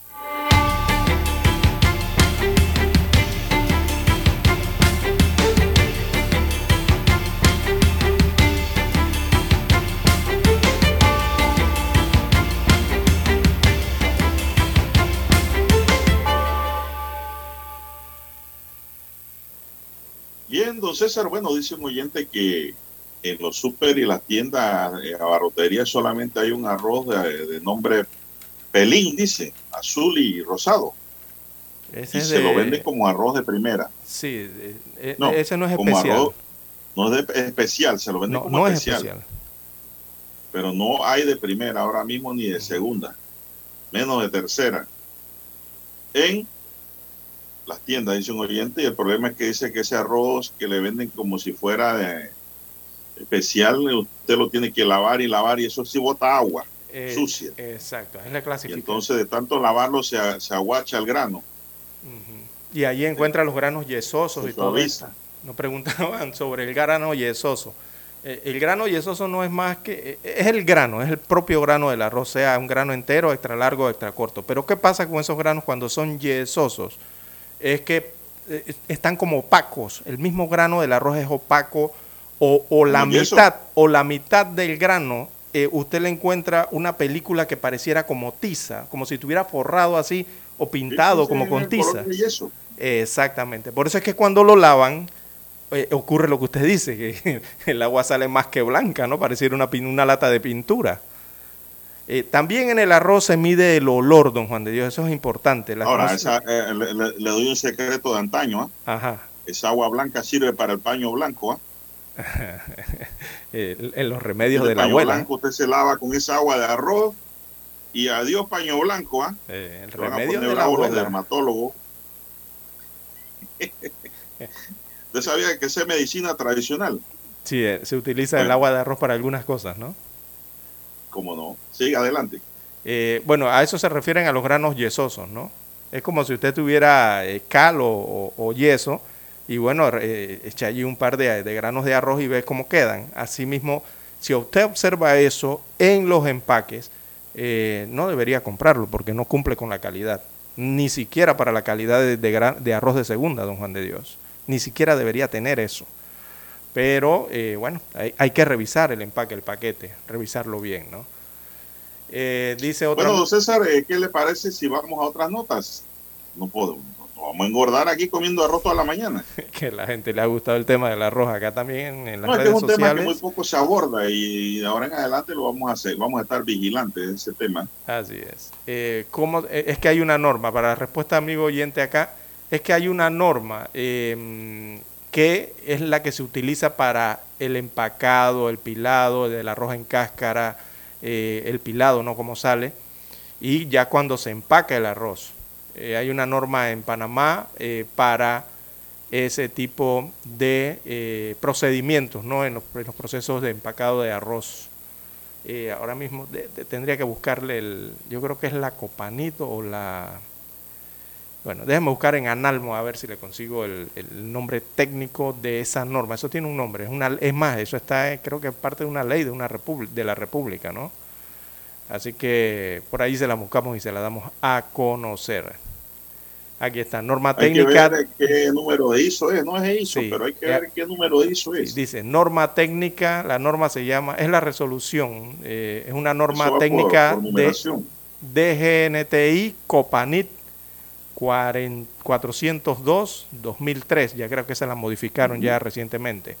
Bien, don César, bueno, dice un oyente que en los super y las tiendas eh, abarroterías solamente hay un arroz de, de nombre Pelín, dice, azul y rosado. Ese y se de- lo venden como arroz de primera. Sí, eh, eh, No, ese no es como especial. arroz- no es de- especial, se lo venden No, como no es especial, especial. Pero no hay de primera ahora mismo ni de segunda, menos de tercera. En las tiendas, dice un oyente, y el problema es que dice que ese arroz que le venden como si fuera de especial, usted lo tiene que lavar y lavar y eso sí bota agua Eh, sucia. Exacto, es la Y clasificación. entonces de tanto lavarlo se, se aguacha el grano. Y allí encuentra los granos yesosos y todo eso. Nos preguntaban (laughs) sobre el grano yesoso. Eh, el grano yesoso no es más que, eh, es el grano, es el propio grano del arroz, sea un grano entero, extra largo, extra corto. Pero ¿qué pasa con esos granos cuando son yesosos? Es que eh, están como opacos. El mismo grano del arroz es opaco o, o la mitad o la mitad del grano eh, usted le encuentra una película que pareciera como tiza, como si estuviera forrado así o pintado como con tiza. Exactamente. Por eso es que cuando lo lavan, eh, ocurre lo que usted dice, que (laughs) el agua sale más que blanca, ¿no? Pareciera una, una lata de pintura. Eh, también en el arroz se mide el olor, don Juan de Dios, eso es importante. Ahora, esa, eh, le, le- le doy un secreto de antaño. ¿ah? Ajá. Esa agua blanca sirve para el paño blanco. ¿ah? (laughs) Eh, en los remedios El de la paño abuela. blanco usted se lava con esa agua de arroz y adiós paño blanco. ¿ah? Eh, el remedio de la bravos los abuela. dermatólogos. (laughs) ¿Usted sabía que es medicina tradicional? Sí, eh, se utiliza el agua de arroz para algunas cosas, ¿no? ¿Cómo no? Siga adelante. Eh, bueno, a eso se refieren a los granos yesosos, ¿no? Es como si usted tuviera eh, cal o, yeso y bueno, eh, echa allí un par de, de granos de arroz y ve cómo quedan. Asimismo, si usted observa eso en los empaques, eh, no debería comprarlo porque no cumple con la calidad. Ni siquiera para la calidad de arroz de segunda, don Juan de Dios. Ni siquiera debería tener eso. Pero eh, bueno, hay, hay que revisar el empaque, el paquete, revisarlo bien, ¿no? Eh, dice otra. Bueno, don César, eh, ¿qué le parece si vamos a otras notas? No podemos, no vamos a engordar aquí comiendo arroz toda la mañana. (laughs) que a la gente le ha gustado el tema del arroz acá también en las No, es que es redes un tema que muy poco se aborda y de ahora en adelante lo vamos a hacer, vamos a estar vigilantes de ese tema. Así es. Eh, ¿cómo- eh, es que hay una norma, para la respuesta amigo oyente acá, es que hay una norma eh, que es la que se utiliza para el empacado, el pilado del arroz en cáscara, eh, el pilado, ¿no? Como sale, y ya cuando se empaca el arroz. Eh, hay una norma en Panamá eh, para ese tipo de procedimientos, ¿no? En los, procesos de empacado de arroz. Ahora mismo tendría que buscarle el, yo creo que es la Copanito o la, bueno, déjeme buscar en Analmo a ver si le consigo el, el nombre técnico de esa norma. Eso tiene un nombre, es una, es más, eso está, eh, creo que es parte de una ley de una de la República, ¿no? Así que por ahí se la buscamos y se la damos a conocer. Aquí está, norma Hay que técnica. ver qué número de ISO es, no es ISO, Sí, pero hay que ya. ver qué número de ISO es. Dice norma técnica, la norma se llama, es la resolución, eh, es una norma por- técnica por de. DGNTI Copanit 40 402-2003, ya creo que se la modificaron ya recientemente.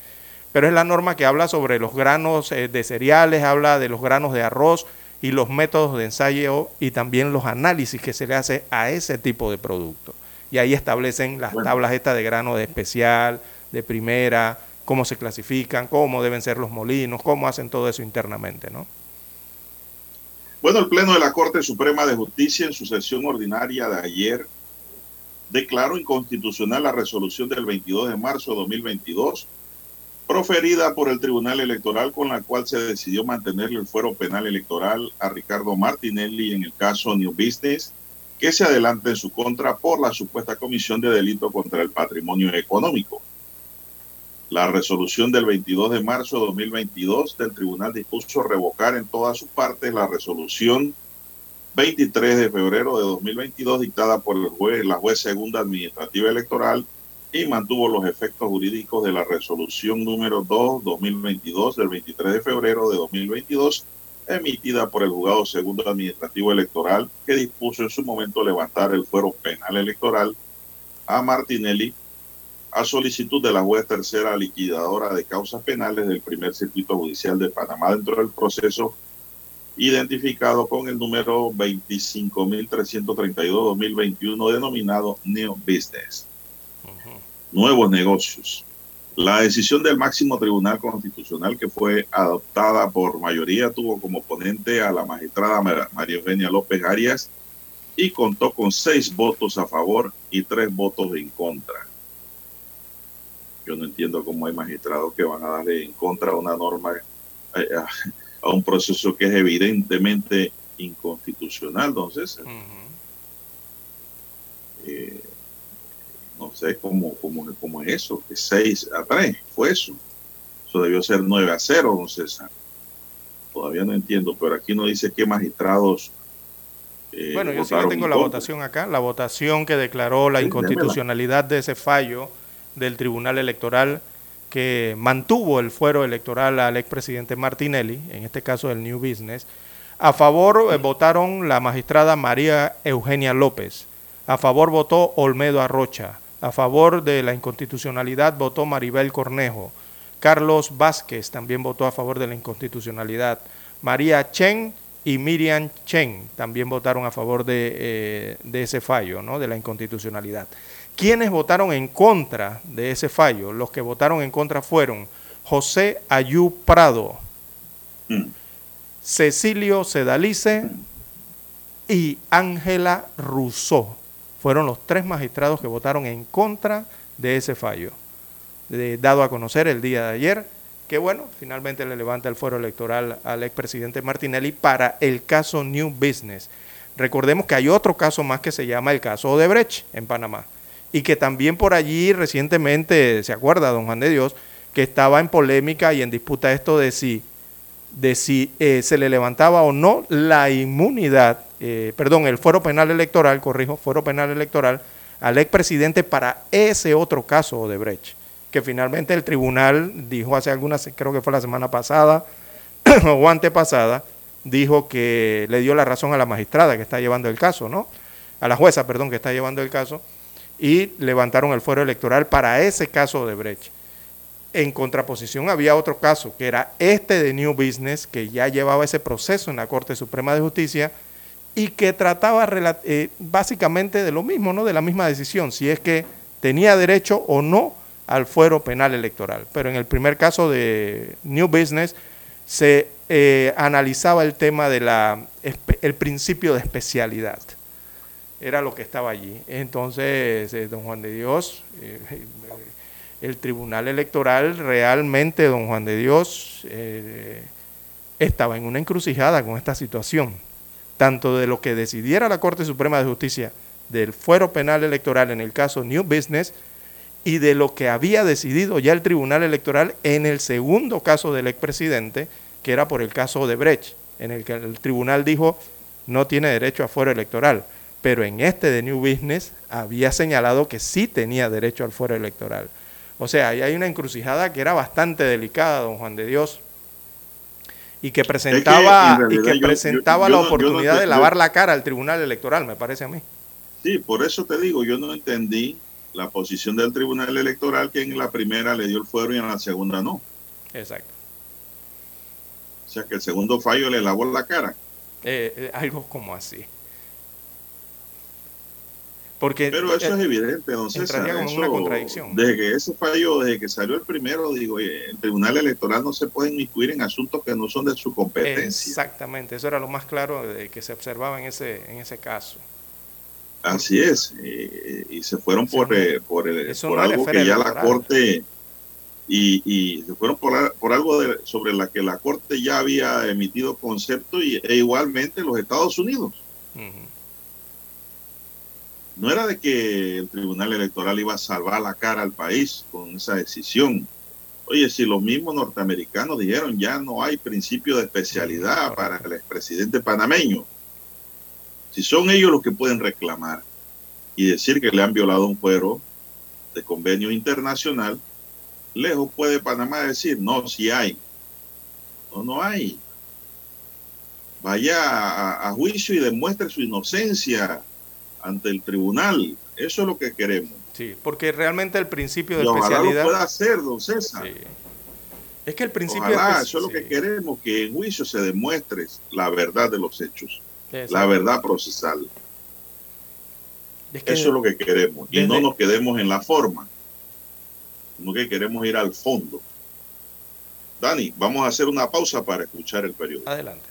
Pero es la norma que habla sobre los granos eh, de cereales, habla de los granos de arroz y los métodos de ensayo y también los análisis que se le hace a ese tipo de producto. Y ahí establecen las tablas estas de grano de especial, de primera, cómo se clasifican, cómo deben ser los molinos, cómo hacen todo eso internamente, ¿no? Bueno, el Pleno de la Corte Suprema de Justicia en su sesión ordinaria de ayer declaró inconstitucional la resolución del 22 de marzo de 2022 proferida por el Tribunal Electoral con la cual se decidió mantenerle el fuero penal electoral a Ricardo Martinelli en el caso New Business, que se adelanta en su contra por la supuesta comisión de delito contra el patrimonio económico. La resolución del 22 de marzo de 2022 del tribunal dispuso revocar en todas sus partes la resolución 23 de febrero de 2022 dictada por el juez, la juez segunda administrativa electoral y mantuvo los efectos jurídicos de la resolución número 2 2022 del 23 de febrero de 2022 emitida por el juzgado segundo administrativo electoral que dispuso en su momento levantar el fuero penal electoral a Martinelli a solicitud de la juez tercera liquidadora de causas penales del primer circuito judicial de Panamá dentro del proceso identificado con el número 25.332-2021 denominado New Business. Nuevos negocios. La decisión del máximo tribunal constitucional que fue adoptada por mayoría tuvo como ponente a la magistrada María Eugenia López Arias y contó con seis votos a favor y tres votos en contra. Yo no entiendo cómo hay magistrados que van a darle en contra a una norma, eh, a, un proceso que es evidentemente inconstitucional. Entonces, eh, no sé cómo, cómo, cómo, es eso, que 6 a 3 fue eso. Eso debió ser 9 a 0, don César. Todavía no entiendo, pero aquí no dice qué magistrados. Eh, bueno, yo sí que tengo la votación acá, la votación que declaró la inconstitucionalidad de ese fallo del Tribunal Electoral que mantuvo el fuero electoral al expresidente Martinelli, en este caso del New Business. A favor eh, votaron la magistrada María Eugenia López. A favor votó Olmedo Arrocha. A favor de la inconstitucionalidad votó Maribel Cornejo. Carlos Vázquez también votó a favor de la inconstitucionalidad. María Chen y Miriam Chen también votaron a favor de, eh, de ese fallo, ¿no? de la inconstitucionalidad. ¿Quiénes votaron en contra de ese fallo? Los que votaron en contra fueron José Ayú Prado, mm. Cecilio Sedalice y Ángela Rousseau fueron los tres magistrados que votaron en contra de ese fallo, dado a conocer el día de ayer, que bueno, finalmente le levanta el fuero electoral al expresidente Martinelli para el caso New Business. Recordemos que hay otro caso más que se llama el caso Odebrecht en Panamá, y que también por allí recientemente, se acuerda, don Juan de Dios, que estaba en polémica y en disputa esto de si, de si eh, se le levantaba o no la inmunidad eh, perdón, el fuero penal electoral, corrijo, fuero penal electoral al expresidente para ese otro caso de Brecht, que finalmente el tribunal dijo hace algunas, creo que fue la semana pasada (clears throat) o antepasada, dijo que le dio la razón a la magistrada que está llevando el caso, ¿no? A la jueza, perdón, que está llevando el caso, y levantaron el fuero electoral para ese caso de Brecht. En contraposición había otro caso, que era este de New Business, que ya llevaba ese proceso en la Corte Suprema de Justicia, y que trataba eh, básicamente de lo mismo, ¿no? de la misma decisión, si es que tenía derecho o no al fuero penal electoral. Pero en el primer caso de New Business se eh, analizaba el tema del el principio de especialidad. Era lo que estaba allí. Entonces, eh, don Juan de Dios, el Tribunal Electoral realmente, don Juan de Dios, estaba en una encrucijada con esta situación tanto de lo que decidiera la Corte Suprema de Justicia del fuero penal electoral en el caso New Business y de lo que había decidido ya el Tribunal Electoral en el segundo caso del expresidente, que era por el caso de Brecht, en el que el tribunal dijo no tiene derecho a fuero electoral, pero en este de New Business había señalado que sí tenía derecho al fuero electoral. O sea, ahí hay una encrucijada que era bastante delicada, don Juan de Dios, y que presentaba, y que presentaba la oportunidad de lavar la cara al Tribunal Electoral, me parece a mí. Sí, por eso te digo, yo no entendí la posición del Tribunal Electoral que en la primera le dio el fuero y en la segunda no. Exacto. O sea que el segundo fallo le lavó la cara. Eh, eh, algo como así. Porque Pero eso eh, es evidente, don César. una contradicción. Desde que ese fallo, desde que salió el primero, digo, el Tribunal Electoral no se puede inmiscuir en asuntos que no son de su competencia. Exactamente, eso era lo más claro que se observaba en ese, en ese caso. Así es. eh, y se fueron por, eh, por, el- por no algo que ya la. Corte. Y, y se fueron por, por algo de- sobre la que la Corte ya había emitido concepto y, e igualmente los Estados Unidos. Ujú. No era de que el Tribunal Electoral iba a salvar la cara al país con esa decisión. Oye, si los mismos norteamericanos dijeron ya no hay principio de especialidad para el expresidente panameño, si son ellos los que pueden reclamar y decir que le han violado un fuero de convenio internacional, lejos puede Panamá decir, no, si hay. No, no hay. Vaya a, a juicio y demuestre su inocencia ante el tribunal. Eso es lo que queremos. Sí, porque realmente el principio de Y ojalá lo especialidad... pueda hacer, don César. Sí. Es que el principio Ojalá, de eso es lo que queremos, que en juicio se demuestre la verdad de los hechos, exacto. la verdad procesal. Es que Eso es lo que queremos. Y no nos quedemos en la forma, sino que queremos ir al fondo. Dani, vamos a hacer una pausa para escuchar el periódico. Adelante.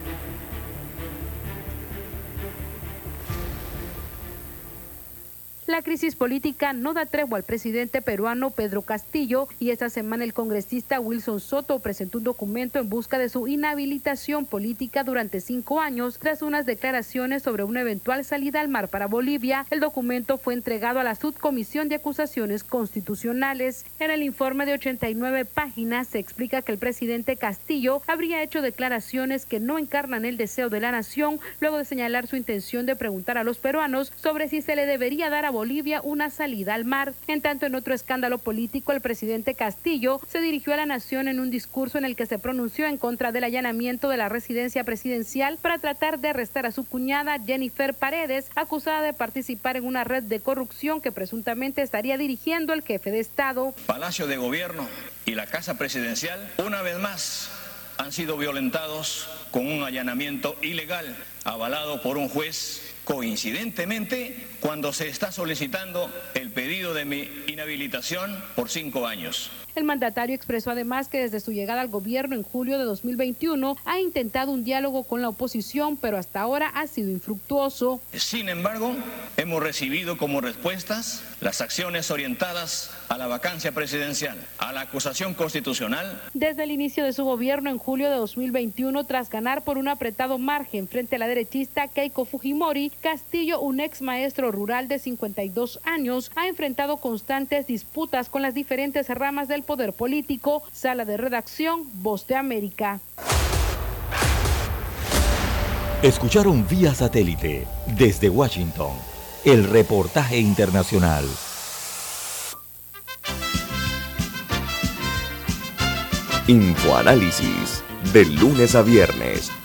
La crisis política no da tregua al presidente peruano Pedro Castillo y esta semana el congresista Wilson Soto presentó un documento en busca de su inhabilitación política durante cinco años tras unas declaraciones sobre una eventual salida al mar para Bolivia. El documento fue entregado a la Subcomisión de Acusaciones Constitucionales. En el informe de 89 páginas se explica que el presidente Castillo habría hecho declaraciones que no encarnan el deseo de la nación luego de señalar su intención de preguntar a los peruanos sobre si se le debería dar a Bolivia una salida al mar. En tanto, en otro escándalo político, el presidente Castillo se dirigió a la nación en un discurso en el que se pronunció en contra del allanamiento de la residencia presidencial para tratar de arrestar a su cuñada Jennifer Paredes, acusada de participar en una red de corrupción que presuntamente estaría dirigiendo el jefe de Estado. Palacio de Gobierno y la Casa Presidencial, una vez más, han sido violentados con un allanamiento ilegal avalado por un juez coincidentemente cuando se está solicitando el pedido de mi inhabilitación por cinco años. El mandatario expresó además que desde su llegada al gobierno en julio de 2021 ha intentado un diálogo con la oposición, pero hasta ahora ha sido infructuoso. Sin embargo, hemos recibido como respuestas las acciones orientadas a la vacancia presidencial, a la acusación constitucional Desde el inicio de su gobierno en julio de 2021, tras ganar por un apretado margen frente a la derechista Keiko Fujimori, Castillo, un ex maestro rural de 52 años, ha enfrentado constantes disputas con las diferentes ramas del poder político. Sala de redacción, Voz de América. Escucharon vía satélite desde Washington el reportaje internacional. Infoanálisis, de lunes a viernes,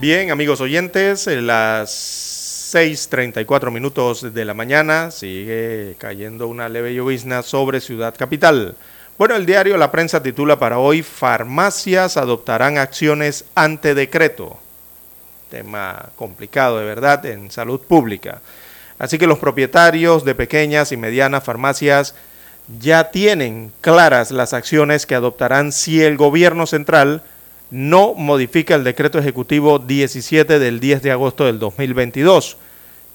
Bien, amigos oyentes, las 6.34 minutos de la mañana sigue cayendo una leve llovizna sobre Ciudad Capital. Bueno, el diario La Prensa titula para hoy, farmacias adoptarán acciones ante decreto. Tema complicado de verdad en salud pública. Así que los propietarios de pequeñas y medianas farmacias ya tienen claras las acciones que adoptarán si el gobierno central no modifica el decreto ejecutivo 17 del 10 de agosto del 2022,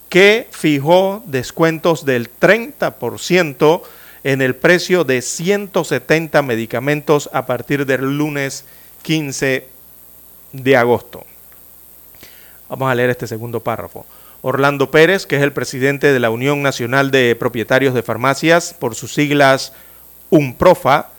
que fijó descuentos del 30% en el precio de 170 medicamentos a partir del lunes 15 de agosto. Vamos a leer este segundo párrafo. Orlando Pérez, que es el presidente de la Unión Nacional de Propietarios de Farmacias, por sus siglas UNPROFA,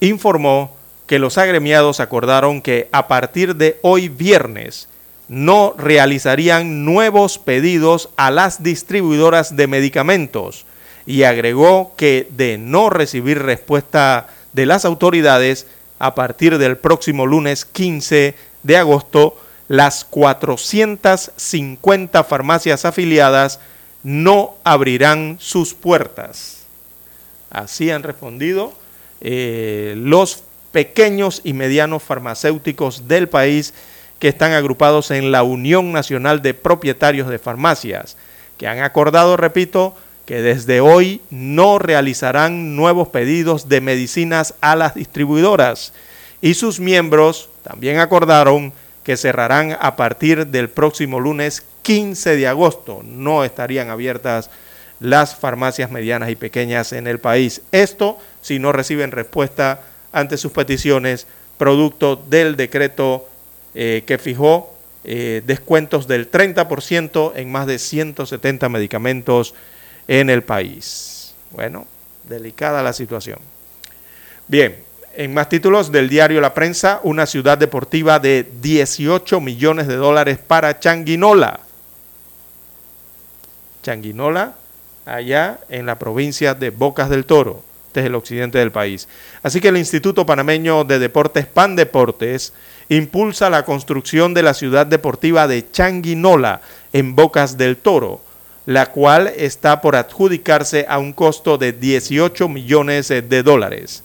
informó que los agremiados acordaron que a partir de hoy viernes no realizarían nuevos pedidos a las distribuidoras de medicamentos y agregó que de no recibir respuesta de las autoridades a partir del próximo lunes 15 de agosto, las 450 farmacias afiliadas no abrirán sus puertas. Así han respondido eh, los pequeños y medianos farmacéuticos del país que están agrupados en la Unión Nacional de Propietarios de Farmacias, que han acordado, repito, que desde hoy no realizarán nuevos pedidos de medicinas a las distribuidoras y sus miembros también acordaron que cerrarán a partir del próximo lunes 15 de agosto. No estarían abiertas las farmacias medianas y pequeñas en el país. Esto si no reciben respuesta ante sus peticiones, producto del decreto eh, que fijó eh, descuentos del 30% en más de 170 medicamentos en el país. Bueno, delicada la situación. Bien, en más títulos del diario La Prensa, una ciudad deportiva de 18 millones de dólares para Changuinola. Changuinola, allá en la provincia de Bocas del Toro desde el occidente del país. Así que el Instituto Panameño de Deportes Pan Deportes impulsa la construcción de la ciudad deportiva de Changuinola en Bocas del Toro, la cual está por adjudicarse a un costo de 18 millones de dólares.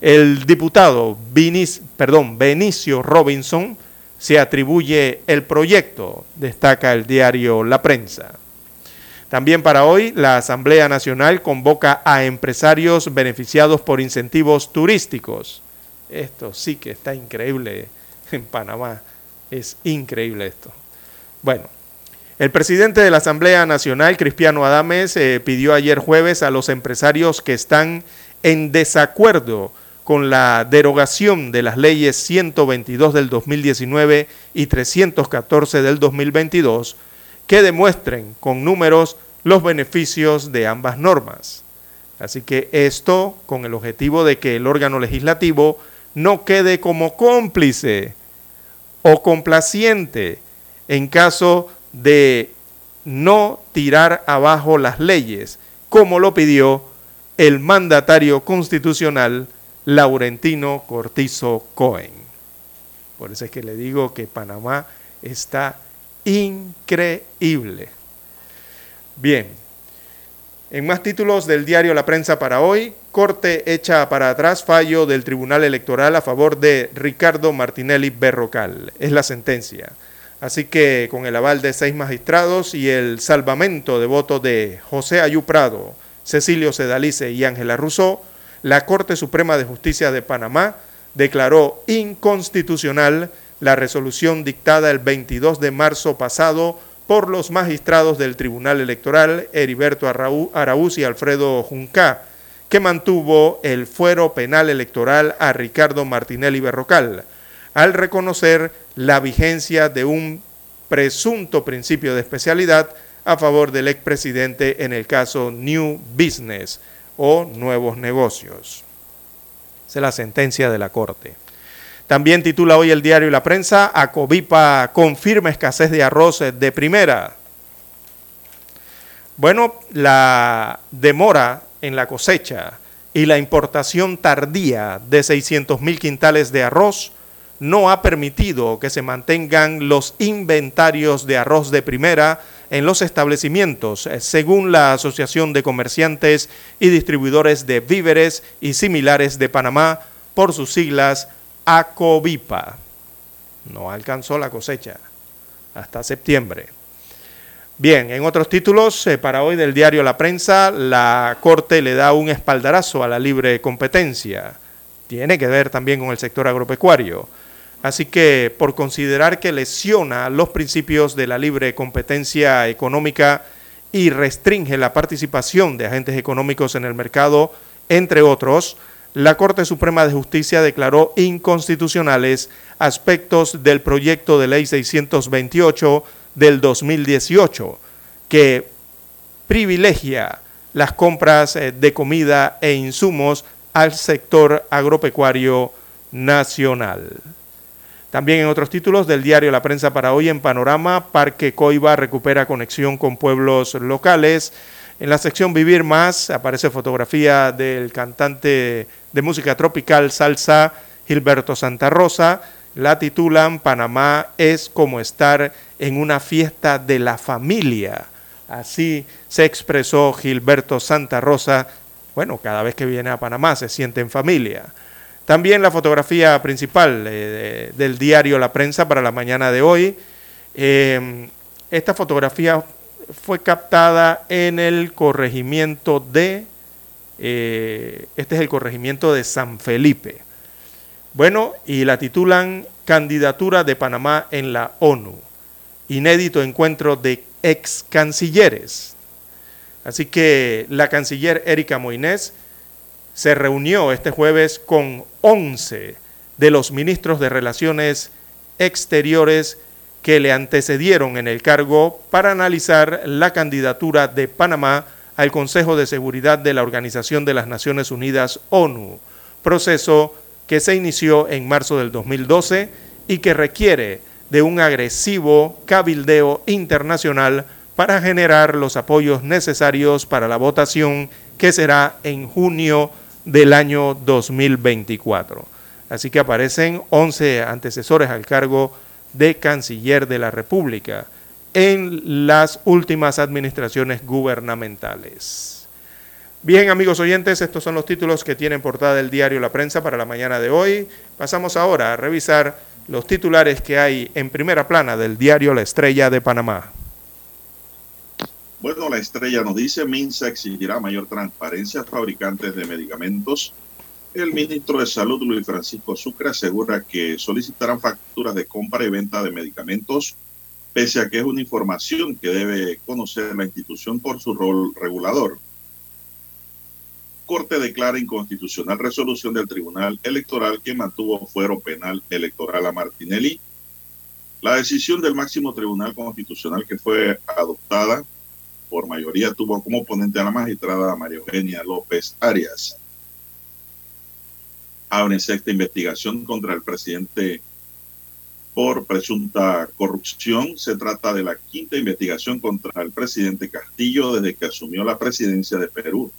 El diputado Benicio Robinson se atribuye el proyecto, destaca el diario La Prensa. También para hoy, la Asamblea Nacional convoca a empresarios beneficiados por incentivos turísticos. Esto sí que está increíble en Panamá. Es increíble esto. Bueno, el presidente de la Asamblea Nacional, Cristiano Adames, eh, pidió ayer jueves a los empresarios que están en desacuerdo con la derogación de las leyes 122 del 2019 y 314 del 2022 que demuestren con números los beneficios de ambas normas. Así que esto con el objetivo de que el órgano legislativo no quede como cómplice o complaciente en caso de no tirar abajo las leyes, como lo pidió el mandatario constitucional Laurentino Cortizo Cohen. Por eso es que le digo que Panamá está increíble. Bien, en más títulos del diario La Prensa para hoy, Corte echa para atrás fallo del Tribunal Electoral a favor de Ricardo Martinelli Berrocal. Es la sentencia. Así que con el aval de seis magistrados y el salvamento de votos de José Ayú Prado, Cecilio Sedalice y Ángela Rousseau, la Corte Suprema de Justicia de Panamá declaró inconstitucional la resolución dictada el 22 de marzo pasado por los magistrados del Tribunal Electoral Heriberto Araúz y Alfredo Junca, que mantuvo el fuero penal electoral a Ricardo Martinelli Berrocal, al reconocer la vigencia de un presunto principio de especialidad a favor del expresidente en el caso New Business o Nuevos Negocios. Esa es la sentencia de la Corte. También titula hoy el diario y la prensa, Acovipa confirma escasez de arroz de primera. Bueno, la demora en la cosecha y la importación tardía de 600 mil quintales de arroz no ha permitido que se mantengan los inventarios de arroz de primera en los establecimientos, según la Asociación de Comerciantes y Distribuidores de Víveres y Similares de Panamá, por sus siglas ACOVIPA. No alcanzó la cosecha hasta septiembre. Bien, en otros títulos, eh, para hoy del diario La Prensa, la Corte le da un espaldarazo a la libre competencia. Tiene que ver también con el sector agropecuario. Así que por considerar que lesiona los principios de la libre competencia económica y restringe la participación de agentes económicos en el mercado, entre otros, la Corte Suprema de Justicia declaró inconstitucionales aspectos del proyecto de ley 628 del 2018, que privilegia las compras eh, de comida e insumos al sector agropecuario nacional. También en otros títulos del diario La Prensa para hoy en Panorama, Parque Coiba recupera conexión con pueblos locales. En la sección Vivir Más aparece fotografía del cantante de música tropical salsa Gilberto Santa Rosa. La titulan Panamá es como estar en una fiesta de la familia. Así se expresó Gilberto Santa Rosa. Bueno, cada vez que viene a Panamá se siente en familia. También la fotografía principal eh, del diario La Prensa para la mañana de hoy. Eh, esta fotografía fue captada en el corregimiento de, eh, este es el corregimiento de San Felipe. Bueno, y la titulan Candidatura de Panamá en la ONU. Inédito encuentro de ex cancilleres. Así que la canciller Erika Moines se reunió este jueves con 11 de los ministros de Relaciones Exteriores que le antecedieron en el cargo para analizar la candidatura de Panamá al Consejo de Seguridad de la Organización de las Naciones Unidas ONU, proceso que se inició en marzo del 2012 y que requiere de un agresivo cabildeo internacional para generar los apoyos necesarios para la votación que será en junio del año 2024. Así que aparecen 11 antecesores al cargo de canciller de la República en las últimas administraciones gubernamentales. Bien, amigos oyentes, estos son los títulos que tienen portada el diario La Prensa para la mañana de hoy. Pasamos ahora a revisar los titulares que hay en primera plana del diario La Estrella de Panamá. Bueno, la estrella nos dice, Minsa exigirá mayor transparencia a fabricantes de medicamentos. El ministro de Salud, Luis Francisco Sucre, asegura que solicitarán facturas de compra y venta de medicamentos, pese a que es una información que debe conocer la institución por su rol regulador. Corte declara inconstitucional resolución del Tribunal Electoral que mantuvo fuero penal electoral a Martinelli. La decisión del máximo Tribunal Constitucional que fue adoptada por mayoría tuvo como oponente a la magistrada María Eugenia López Arias. Abre sexta investigación contra el presidente por presunta corrupción. Se trata de la quinta investigación contra el presidente Castillo desde que asumió la presidencia de Perú.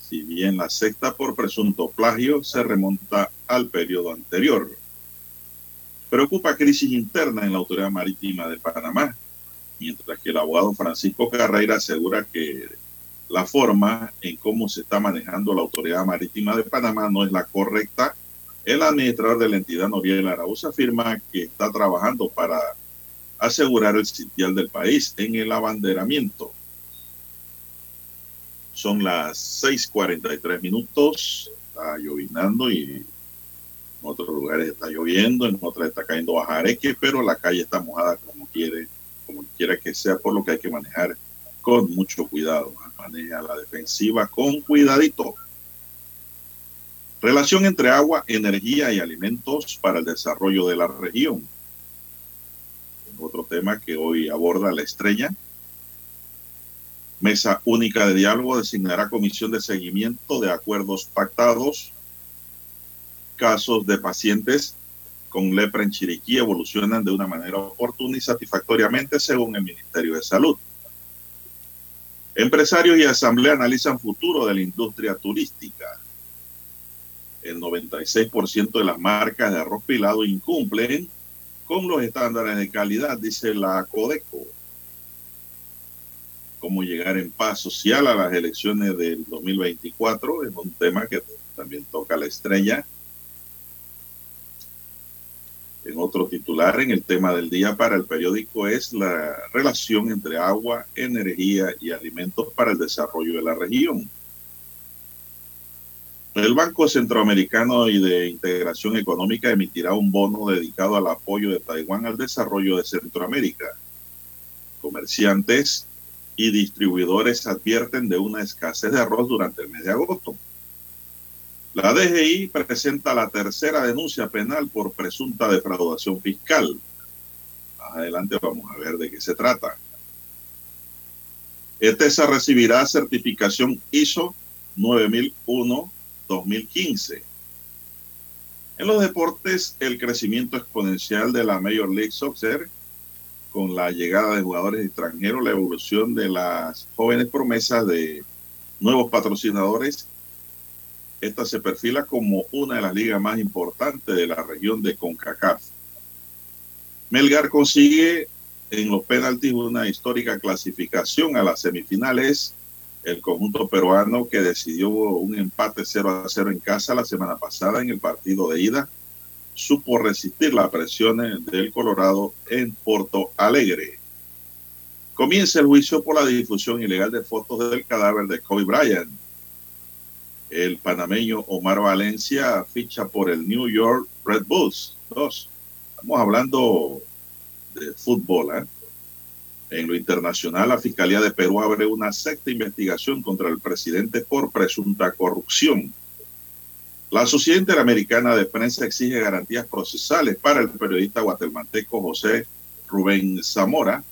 Si bien la sexta por presunto plagio se remonta al periodo anterior. Preocupa crisis interna en la Autoridad Marítima de Panamá mientras que el abogado Francisco Carreira asegura que la forma en cómo se está manejando la Autoridad Marítima de Panamá no es la correcta. El administrador de la entidad, Noriel Araúz, afirma que está trabajando para asegurar el sitial del país en el abanderamiento. Son las 6:43 minutos, está llovinando y en otros lugares está lloviendo, en otras está cayendo bajareque, pero la calle está mojada como quiere como quiera que sea, por lo que hay que manejar con mucho cuidado. Maneja la defensiva con cuidadito. Relación entre agua, energía y alimentos para el desarrollo de la región. Otro tema que hoy aborda la estrella. Mesa única de diálogo designará comisión de seguimiento de acuerdos pactados. Casos de pacientes con lepra en Chiriquí evolucionan de una manera oportuna y satisfactoriamente según el Ministerio de Salud. Empresarios y asamblea analizan futuro de la industria turística. El 96% de las marcas de arroz pilado incumplen con los estándares de calidad, dice la Codeco. Cómo llegar en paz social a las elecciones del 2024 es un tema que también toca la estrella. En otro titular, en el tema del día para el periódico es la relación entre agua, energía y alimentos para el desarrollo de la región. El Banco Centroamericano y de Integración Económica emitirá un bono dedicado al apoyo de Taiwán al desarrollo de Centroamérica. Comerciantes y distribuidores advierten de una escasez de arroz durante el mes de agosto. La DGI presenta la tercera denuncia penal por presunta defraudación fiscal. Más adelante vamos a ver de qué se trata. ETESA recibirá certificación ISO 9001-2015. En los deportes, el crecimiento exponencial de la Major League Soccer, con la llegada de jugadores extranjeros, la evolución de las jóvenes promesas de nuevos patrocinadores esta se perfila como una de las ligas más importantes de la región de CONCACAF. Melgar consigue en los penaltis una histórica clasificación a las semifinales. El conjunto peruano que decidió un empate 0 a 0 en casa la semana pasada en el partido de ida supo resistir las presiones del Colorado en Porto Alegre. Comienza el juicio por la difusión ilegal de fotos del cadáver de Kobe Bryant el panameño Omar Valencia ficha por el New York Red Bulls. Dos. Estamos hablando de fútbol. ¿eh? En lo internacional, la Fiscalía de Perú abre una sexta investigación contra el presidente por presunta corrupción. La Sociedad Interamericana de Prensa exige garantías procesales para el periodista guatemalteco José Rubén Zamora,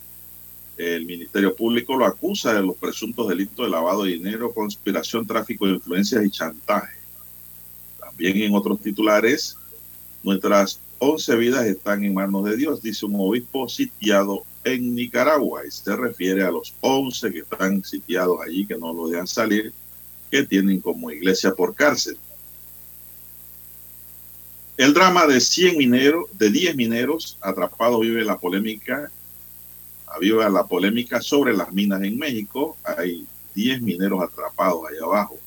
el Ministerio Público lo acusa de los presuntos delitos de lavado de dinero, conspiración, tráfico de influencias y chantaje. También en otros titulares, nuestras 11 vidas están en manos de Dios, dice un obispo sitiado en Nicaragua. Y se refiere a los 11 que están sitiados allí, que no lo dejan salir, que tienen como iglesia por cárcel. El drama de 100 mineros, de 10 mineros atrapados vive la polémica aviva la polémica sobre las minas en México. Hay 10 mineros atrapados allá abajo.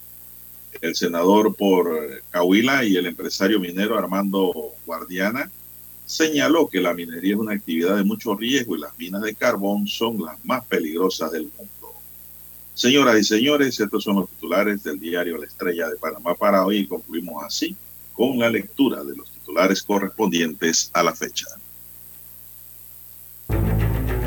El senador por Cahuila y el empresario minero Armando Guardiana señaló que la minería es una actividad de mucho riesgo y las minas de carbón son las más peligrosas del mundo. Señoras y señores, estos son los titulares del diario La Estrella de Panamá para hoy y concluimos así con la lectura de los titulares correspondientes a la fecha.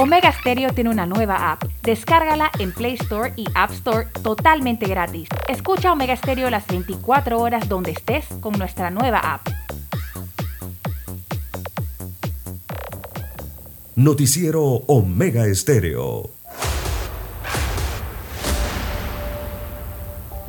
Omega Stereo tiene una nueva app. Descárgala en Play Store y App Store totalmente gratis. Escucha Omega Stereo las 24 horas donde estés con nuestra nueva app. Noticiero Omega Estéreo.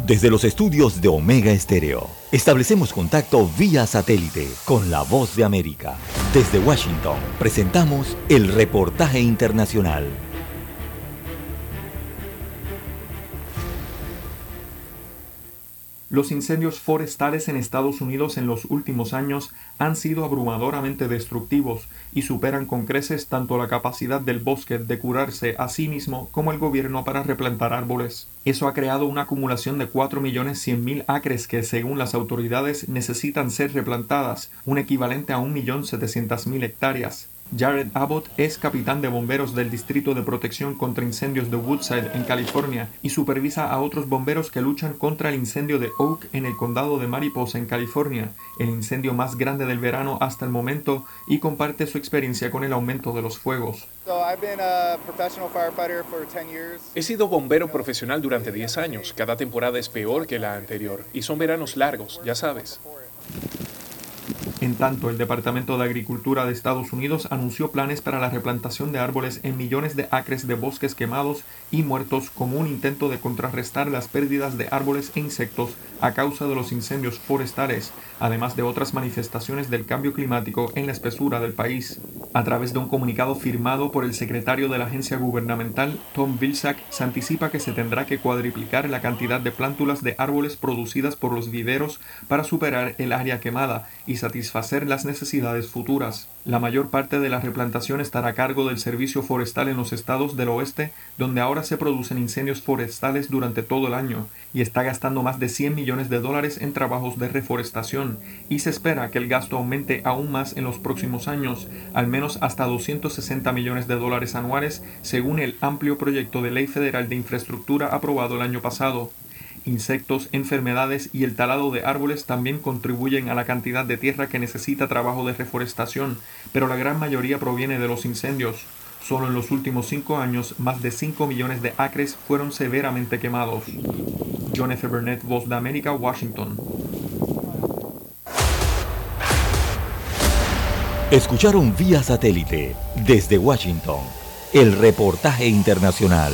Desde los estudios de Omega Estéreo, establecemos contacto vía satélite con la voz de América. Desde Washington, presentamos el reportaje internacional. Los incendios forestales en Estados Unidos en los últimos años han sido abrumadoramente destructivos y superan con creces tanto la capacidad del bosque de curarse a sí mismo como el gobierno para replantar árboles. Eso ha creado una acumulación de 4.100.000 acres que, según las autoridades, necesitan ser replantadas, un equivalente a 1.700.000 hectáreas. Jared Abbott es capitán de bomberos del Distrito de Protección contra Incendios de Woodside en California y supervisa a otros bomberos que luchan contra el incendio de Oak en el condado de Mariposa en California, el incendio más grande del verano hasta el momento, y comparte su experiencia con el aumento de los fuegos. He sido bombero profesional durante 10 años. Cada temporada es peor que la anterior y son veranos largos, ya sabes. En tanto, el Departamento de Agricultura de Estados Unidos anunció planes para la replantación de árboles en millones de acres de bosques quemados y muertos como un intento de contrarrestar las pérdidas de árboles e insectos a causa de los incendios forestales, además de otras manifestaciones del cambio climático en la espesura del país. A través de un comunicado firmado por el secretario de la agencia gubernamental, Tom Vilsack, se anticipa que se tendrá que cuadriplicar la cantidad de plántulas de árboles producidas por los viveros para superar el área quemada y satisfacer las necesidades futuras. La mayor parte de la replantación estará a cargo del Servicio Forestal en los estados del oeste, donde ahora se producen incendios forestales durante todo el año, y está gastando más de 100 millones de dólares en trabajos de reforestación, y se espera que el gasto aumente aún más en los próximos años, al menos hasta 260 millones de dólares anuales, según el amplio proyecto de ley federal de infraestructura aprobado el año pasado. Insectos, enfermedades y el talado de árboles también contribuyen a la cantidad de tierra que necesita trabajo de reforestación, pero la gran mayoría proviene de los incendios. Solo en los últimos cinco años, más de 5 millones de acres fueron severamente quemados. John F. Burnett, Voz de América, Washington. Escucharon vía satélite desde Washington el reportaje internacional.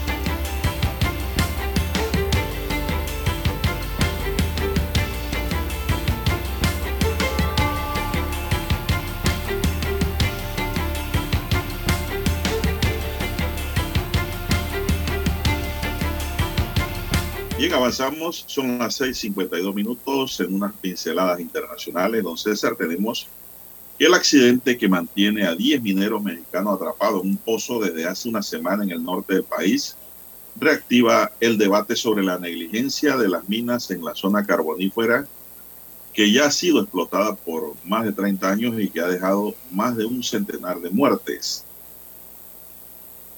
Avanzamos, son las 6.52 minutos en unas pinceladas internacionales. Don César, tenemos el accidente que mantiene a 10 mineros mexicanos atrapados en un pozo desde hace una semana en el norte del país reactiva el debate sobre la negligencia de las minas en la zona carbonífera que ya ha sido explotada por más de 30 años y que ha dejado más de un centenar de muertes.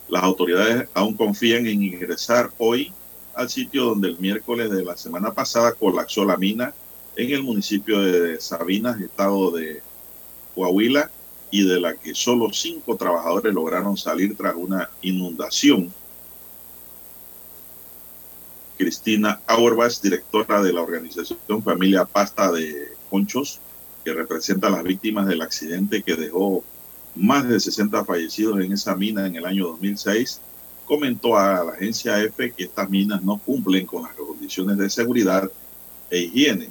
Las autoridades aún confían en ingresar hoy al sitio donde el miércoles de la semana pasada colapsó la mina en el municipio de Sabinas, estado de Coahuila, y de la que solo cinco trabajadores lograron salir tras una inundación. Cristina Auerbach, directora de la organización Familia Pasta de Conchos, que representa a las víctimas del accidente que dejó más de 60 fallecidos en esa mina en el año 2006, comentó a la agencia EFE que estas minas no cumplen con las condiciones de seguridad e higiene.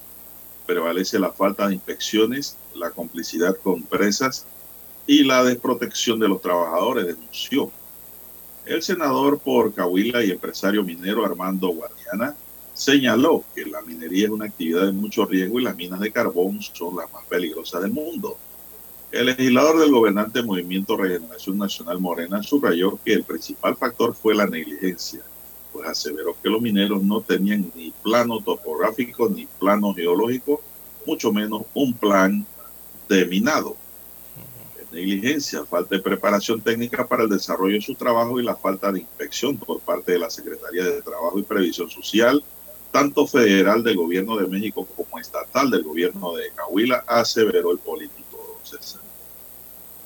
Prevalece la falta de inspecciones, la complicidad con empresas y la desprotección de los trabajadores, denunció. El senador por Cahuila y empresario minero Armando Guardiana señaló que la minería es una actividad de mucho riesgo y las minas de carbón son las más peligrosas del mundo. El legislador del gobernante Movimiento Regeneración Nacional Morena subrayó que el principal factor fue la negligencia, pues aseveró que los mineros no tenían ni plano topográfico ni plano geológico, mucho menos un plan de minado. Negligencia, falta de preparación técnica para el desarrollo de su trabajo y la falta de inspección por parte de la Secretaría de Trabajo y Previsión Social, tanto federal del gobierno de México como estatal del gobierno de Cahuila, aseveró el político César.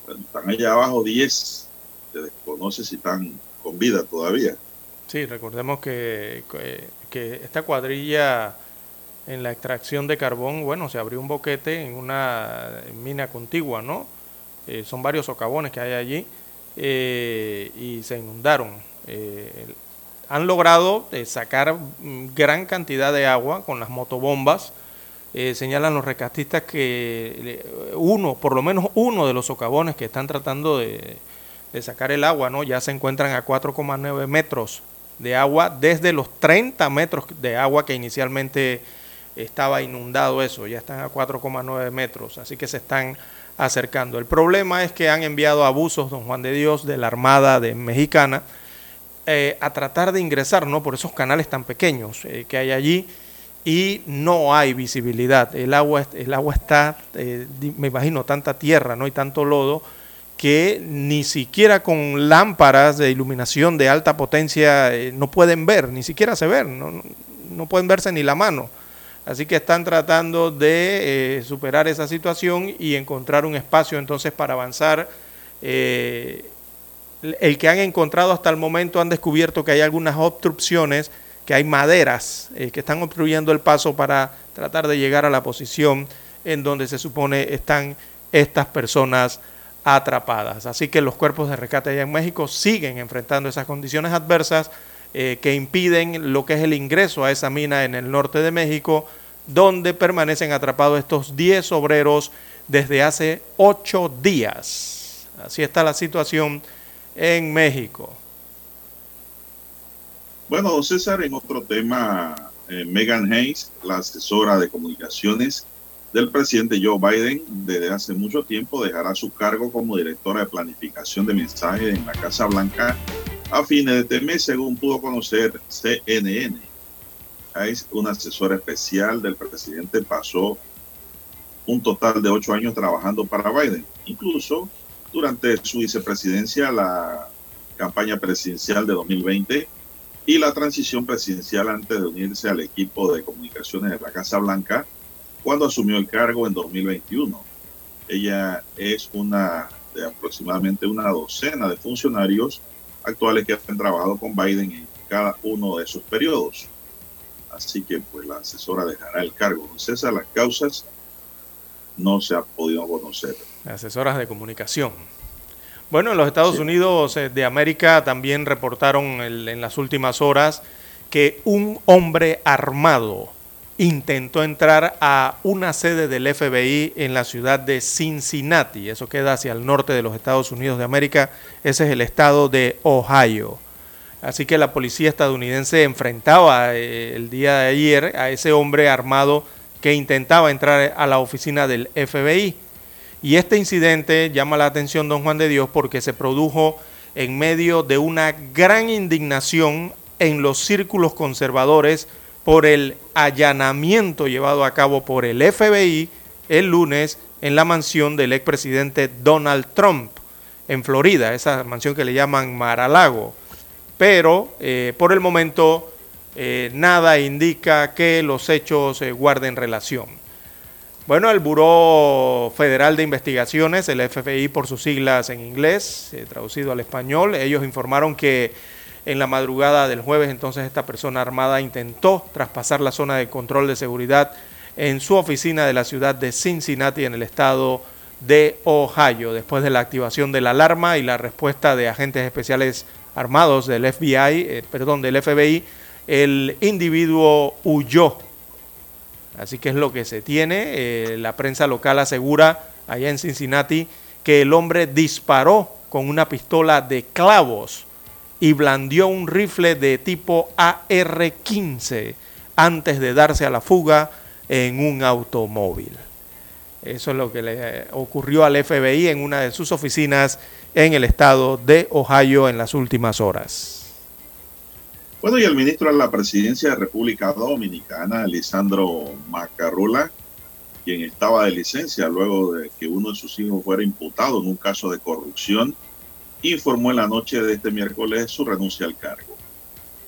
Están allá abajo 10, se desconoce si están con vida todavía. Sí, recordemos que, que, esta cuadrilla en la extracción de carbón, bueno, se abrió un boquete en una mina contigua, ¿no? Eh, son varios socavones que hay allí eh, y se inundaron. Eh, han logrado sacar gran cantidad de agua con las motobombas. Señalan los rescatistas que uno, por lo menos uno de los socavones que están tratando de, de sacar el agua, ¿no? ya se encuentran a 4,9 metros de agua desde los 30 metros de agua que inicialmente estaba inundado eso, ya están a 4,9 metros, así que se están acercando. El problema es que han enviado abusos, don Juan de Dios, de la Armada de Mexicana, eh, a tratar de ingresar, ¿no? Por esos canales tan pequeños eh, que hay allí y no hay visibilidad. El agua, el agua está, eh, me imagino, tanta tierra, ¿no? Y tanto lodo que ni siquiera con lámparas de iluminación de alta potencia no pueden ver, ni siquiera se ven, no, no pueden verse ni la mano. Así que están tratando de eh, superar esa situación y encontrar un espacio entonces para avanzar. Eh, el que han encontrado hasta el momento han descubierto que hay algunas obstrucciones, que hay maderas eh, que están obstruyendo el paso para tratar de llegar a la posición en donde se supone están estas personas atrapadas. Así que los cuerpos de rescate allá en México siguen enfrentando esas condiciones adversas eh, que impiden lo que es el ingreso a esa mina en el norte de México, donde permanecen atrapados estos 10 obreros desde hace 8 días. Así está la situación en México. Bueno, César, en otro tema, eh, Megan Hayes, la asesora de comunicaciones del presidente Joe Biden, desde hace mucho tiempo dejará su cargo como directora de planificación de mensajes en la Casa Blanca a fines de este mes, según pudo conocer CNN. Es una asesora especial del presidente, pasó un total de ocho años trabajando para Biden. Incluso durante su vicepresidencia, la campaña presidencial de 2020 y la transición presidencial antes de unirse al equipo de comunicaciones de la Casa Blanca cuando asumió el cargo en 2021. Ella es una de aproximadamente una docena de funcionarios actuales que han trabajado con Biden en cada uno de sus periodos. Así que pues la asesora dejará el cargo. César, las causas no se ha podido conocer. Asesoras de comunicación. Bueno, en los Estados sí. Unidos de América también reportaron el, en las últimas horas que un hombre armado intentó entrar a una sede del FBI en la ciudad de Cincinnati. Eso queda hacia el norte de los Estados Unidos de América. Ese es el estado de Ohio. Así que la policía estadounidense enfrentaba eh, el día de ayer a ese hombre armado que intentaba entrar a la oficina del FBI. Y este incidente llama la atención, don Juan de Dios, porque se produjo en medio de una gran indignación en los círculos conservadores por el allanamiento llevado a cabo por el FBI el lunes en la mansión del expresidente Donald Trump en Florida, esa mansión que le llaman Mar-a-Lago. Pero eh, por el momento eh, nada indica que los hechos eh, guarden relación. Bueno, el Buró Federal de Investigaciones, el FBI por sus siglas en inglés, traducido al español, ellos informaron que en la madrugada del jueves, entonces esta persona armada intentó traspasar la zona de control de seguridad en su oficina de la ciudad de Cincinnati, en el estado de Ohio, después de la activación de la alarma y la respuesta de agentes especiales armados del FBI, eh, perdón, del FBI, el individuo huyó. Así que es lo que se tiene. Eh, la prensa local asegura allá en Cincinnati que el hombre disparó con una pistola de clavos y blandió un rifle de tipo AR-15 antes de darse a la fuga en un automóvil. Eso es lo que le ocurrió al FBI en una de sus oficinas en el estado de Ohio en las últimas horas. Bueno, y el ministro de la Presidencia de República Dominicana, Lisandro Macarrula, quien estaba de licencia luego de que uno de sus hijos fuera imputado en un caso de corrupción, informó en la noche de este miércoles su renuncia al cargo.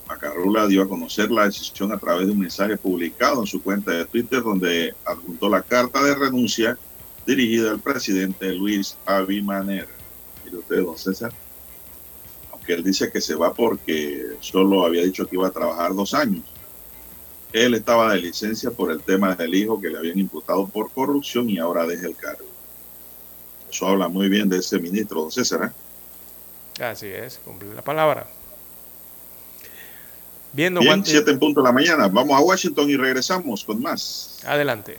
Macarrula dio a conocer la decisión a través de un mensaje publicado en su cuenta de Twitter donde adjuntó la carta de renuncia dirigida al presidente Luis Abimaner. Mire usted, don César, él dice que se va porque solo había dicho que iba a trabajar dos años. Él estaba de licencia por el tema del hijo que le habían imputado por corrupción y ahora deja el cargo. Eso habla muy bien de ese ministro, don César. ¿eh? Así es, cumple la palabra. Viendo Bien, siete en punto de la mañana. Vamos a Washington y regresamos con más. Adelante.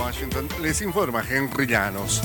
Washington les informa Henry Llanos.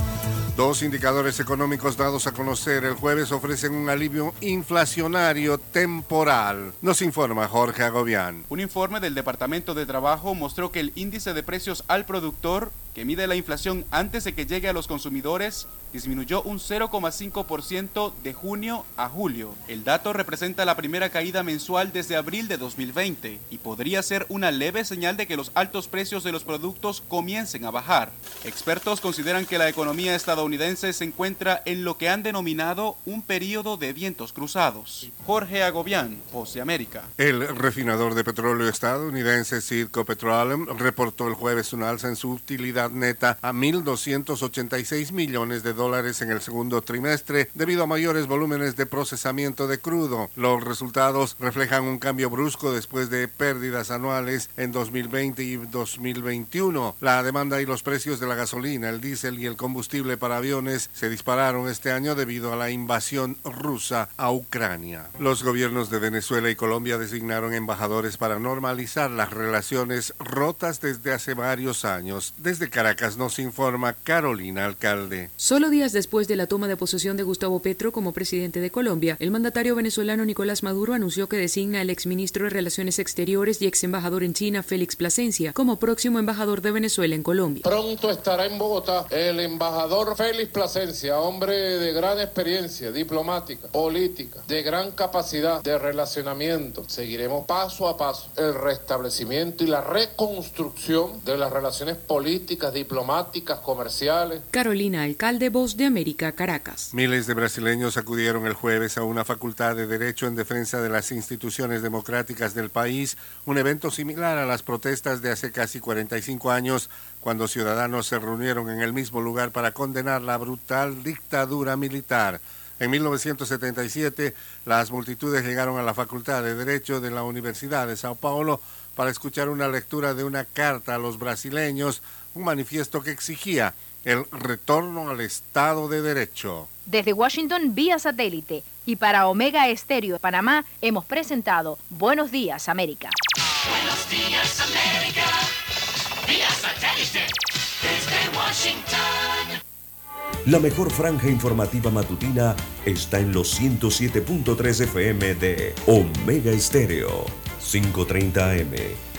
Dos indicadores económicos dados a conocer el jueves ofrecen un alivio inflacionario temporal. Nos informa Jorge Agobián. Un informe del Departamento de Trabajo mostró que el índice de precios al productor, que mide la inflación antes de que llegue a los consumidores, disminuyó un 0,5% de junio a julio. El dato representa la primera caída mensual desde abril de 2020 y podría ser una leve señal de que los altos precios de los productos comiencen a bajar. Expertos consideran que la economía estadounidense se encuentra en lo que han denominado un periodo de vientos cruzados. Jorge Agobián, Voz América. El refinador de petróleo estadounidense Citgo Petroleum reportó el jueves un alza en su utilidad neta a 1.286 millones de dólares en el segundo trimestre debido a mayores volúmenes de procesamiento de crudo. Los resultados reflejan un cambio brusco después de pérdidas anuales en 2020 y 2021. La demanda y los precios de la gasolina, el diésel y el combustible para aviones se dispararon este año debido a la invasión rusa a Ucrania. Los gobiernos de Venezuela y Colombia designaron embajadores para normalizar las relaciones rotas desde hace varios años. Desde Caracas nos informa Carolina Alcalde. Solo días después de la toma de posesión de Gustavo Petro como presidente de Colombia, el mandatario venezolano Nicolás Maduro anunció que designa al exministro de Relaciones Exteriores y ex embajador en China, Félix Plasencia, como próximo embajador de Venezuela en Colombia. Pronto estará en Bogotá el embajador Félix Plasencia, hombre de gran experiencia diplomática, política, de gran capacidad de relacionamiento. Seguiremos paso a paso el restablecimiento y la reconstrucción de las relaciones políticas, diplomáticas, comerciales. Carolina Alcalde, Voz de América, Caracas. Miles de brasileños acudieron el jueves a una facultad de Derecho en defensa de las instituciones democráticas del país, un evento similar a las protestas de hace casi 45 años, cuando ciudadanos se reunieron en el mismo lugar para condenar la brutal dictadura militar. En 1977, las multitudes llegaron a la Facultad de Derecho de la Universidad de Sao Paulo para escuchar una lectura de una carta a los brasileños, un manifiesto que exigía el retorno al Estado de Derecho. Desde Washington vía satélite y para Omega Estéreo de Panamá hemos presentado Buenos Días América. Buenos días América, vía satélite desde Washington. La mejor franja informativa matutina está en los 107.3 FM de Omega Estéreo, 530 AM.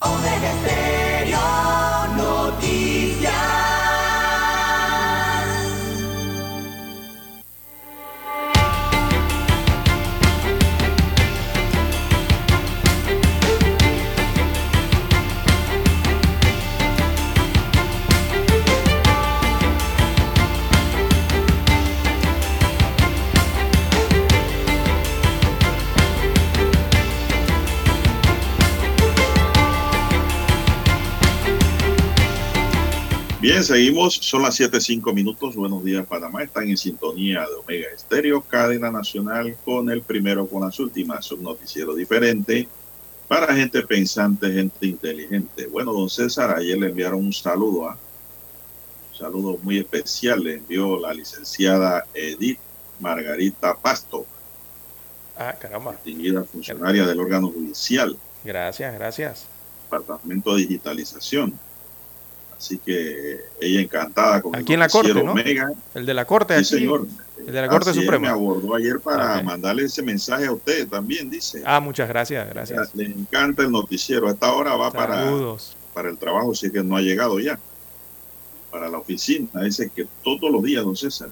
Omega Estéreo Noticias. Bien, seguimos. Son las 7.05 minutos. Buenos días, Panamá. Están en sintonía de Omega Estéreo, cadena nacional, con el primero con las últimas. Un noticiero diferente para gente pensante, gente inteligente. Bueno, don César, ayer le enviaron un saludo, ¿ah? un saludo muy especial. Le envió la licenciada Edith Margarita Pasto, Ah, caramba. distinguida funcionaria del órgano judicial, Gracias, gracias. Departamento de Digitalización. Así que ella encantada con el Aquí en la corte, ¿no? Omega. El de la corte, Sí, aquí. señor. El de la Corte Así Suprema. me abordó ayer para mandarle ese mensaje a usted también, dice. Ah, muchas gracias, gracias. Le encanta el noticiero. A esta hora va para, Saludos. para el trabajo, si es que no ha llegado ya. Para la oficina. Dice que todos los días, don César.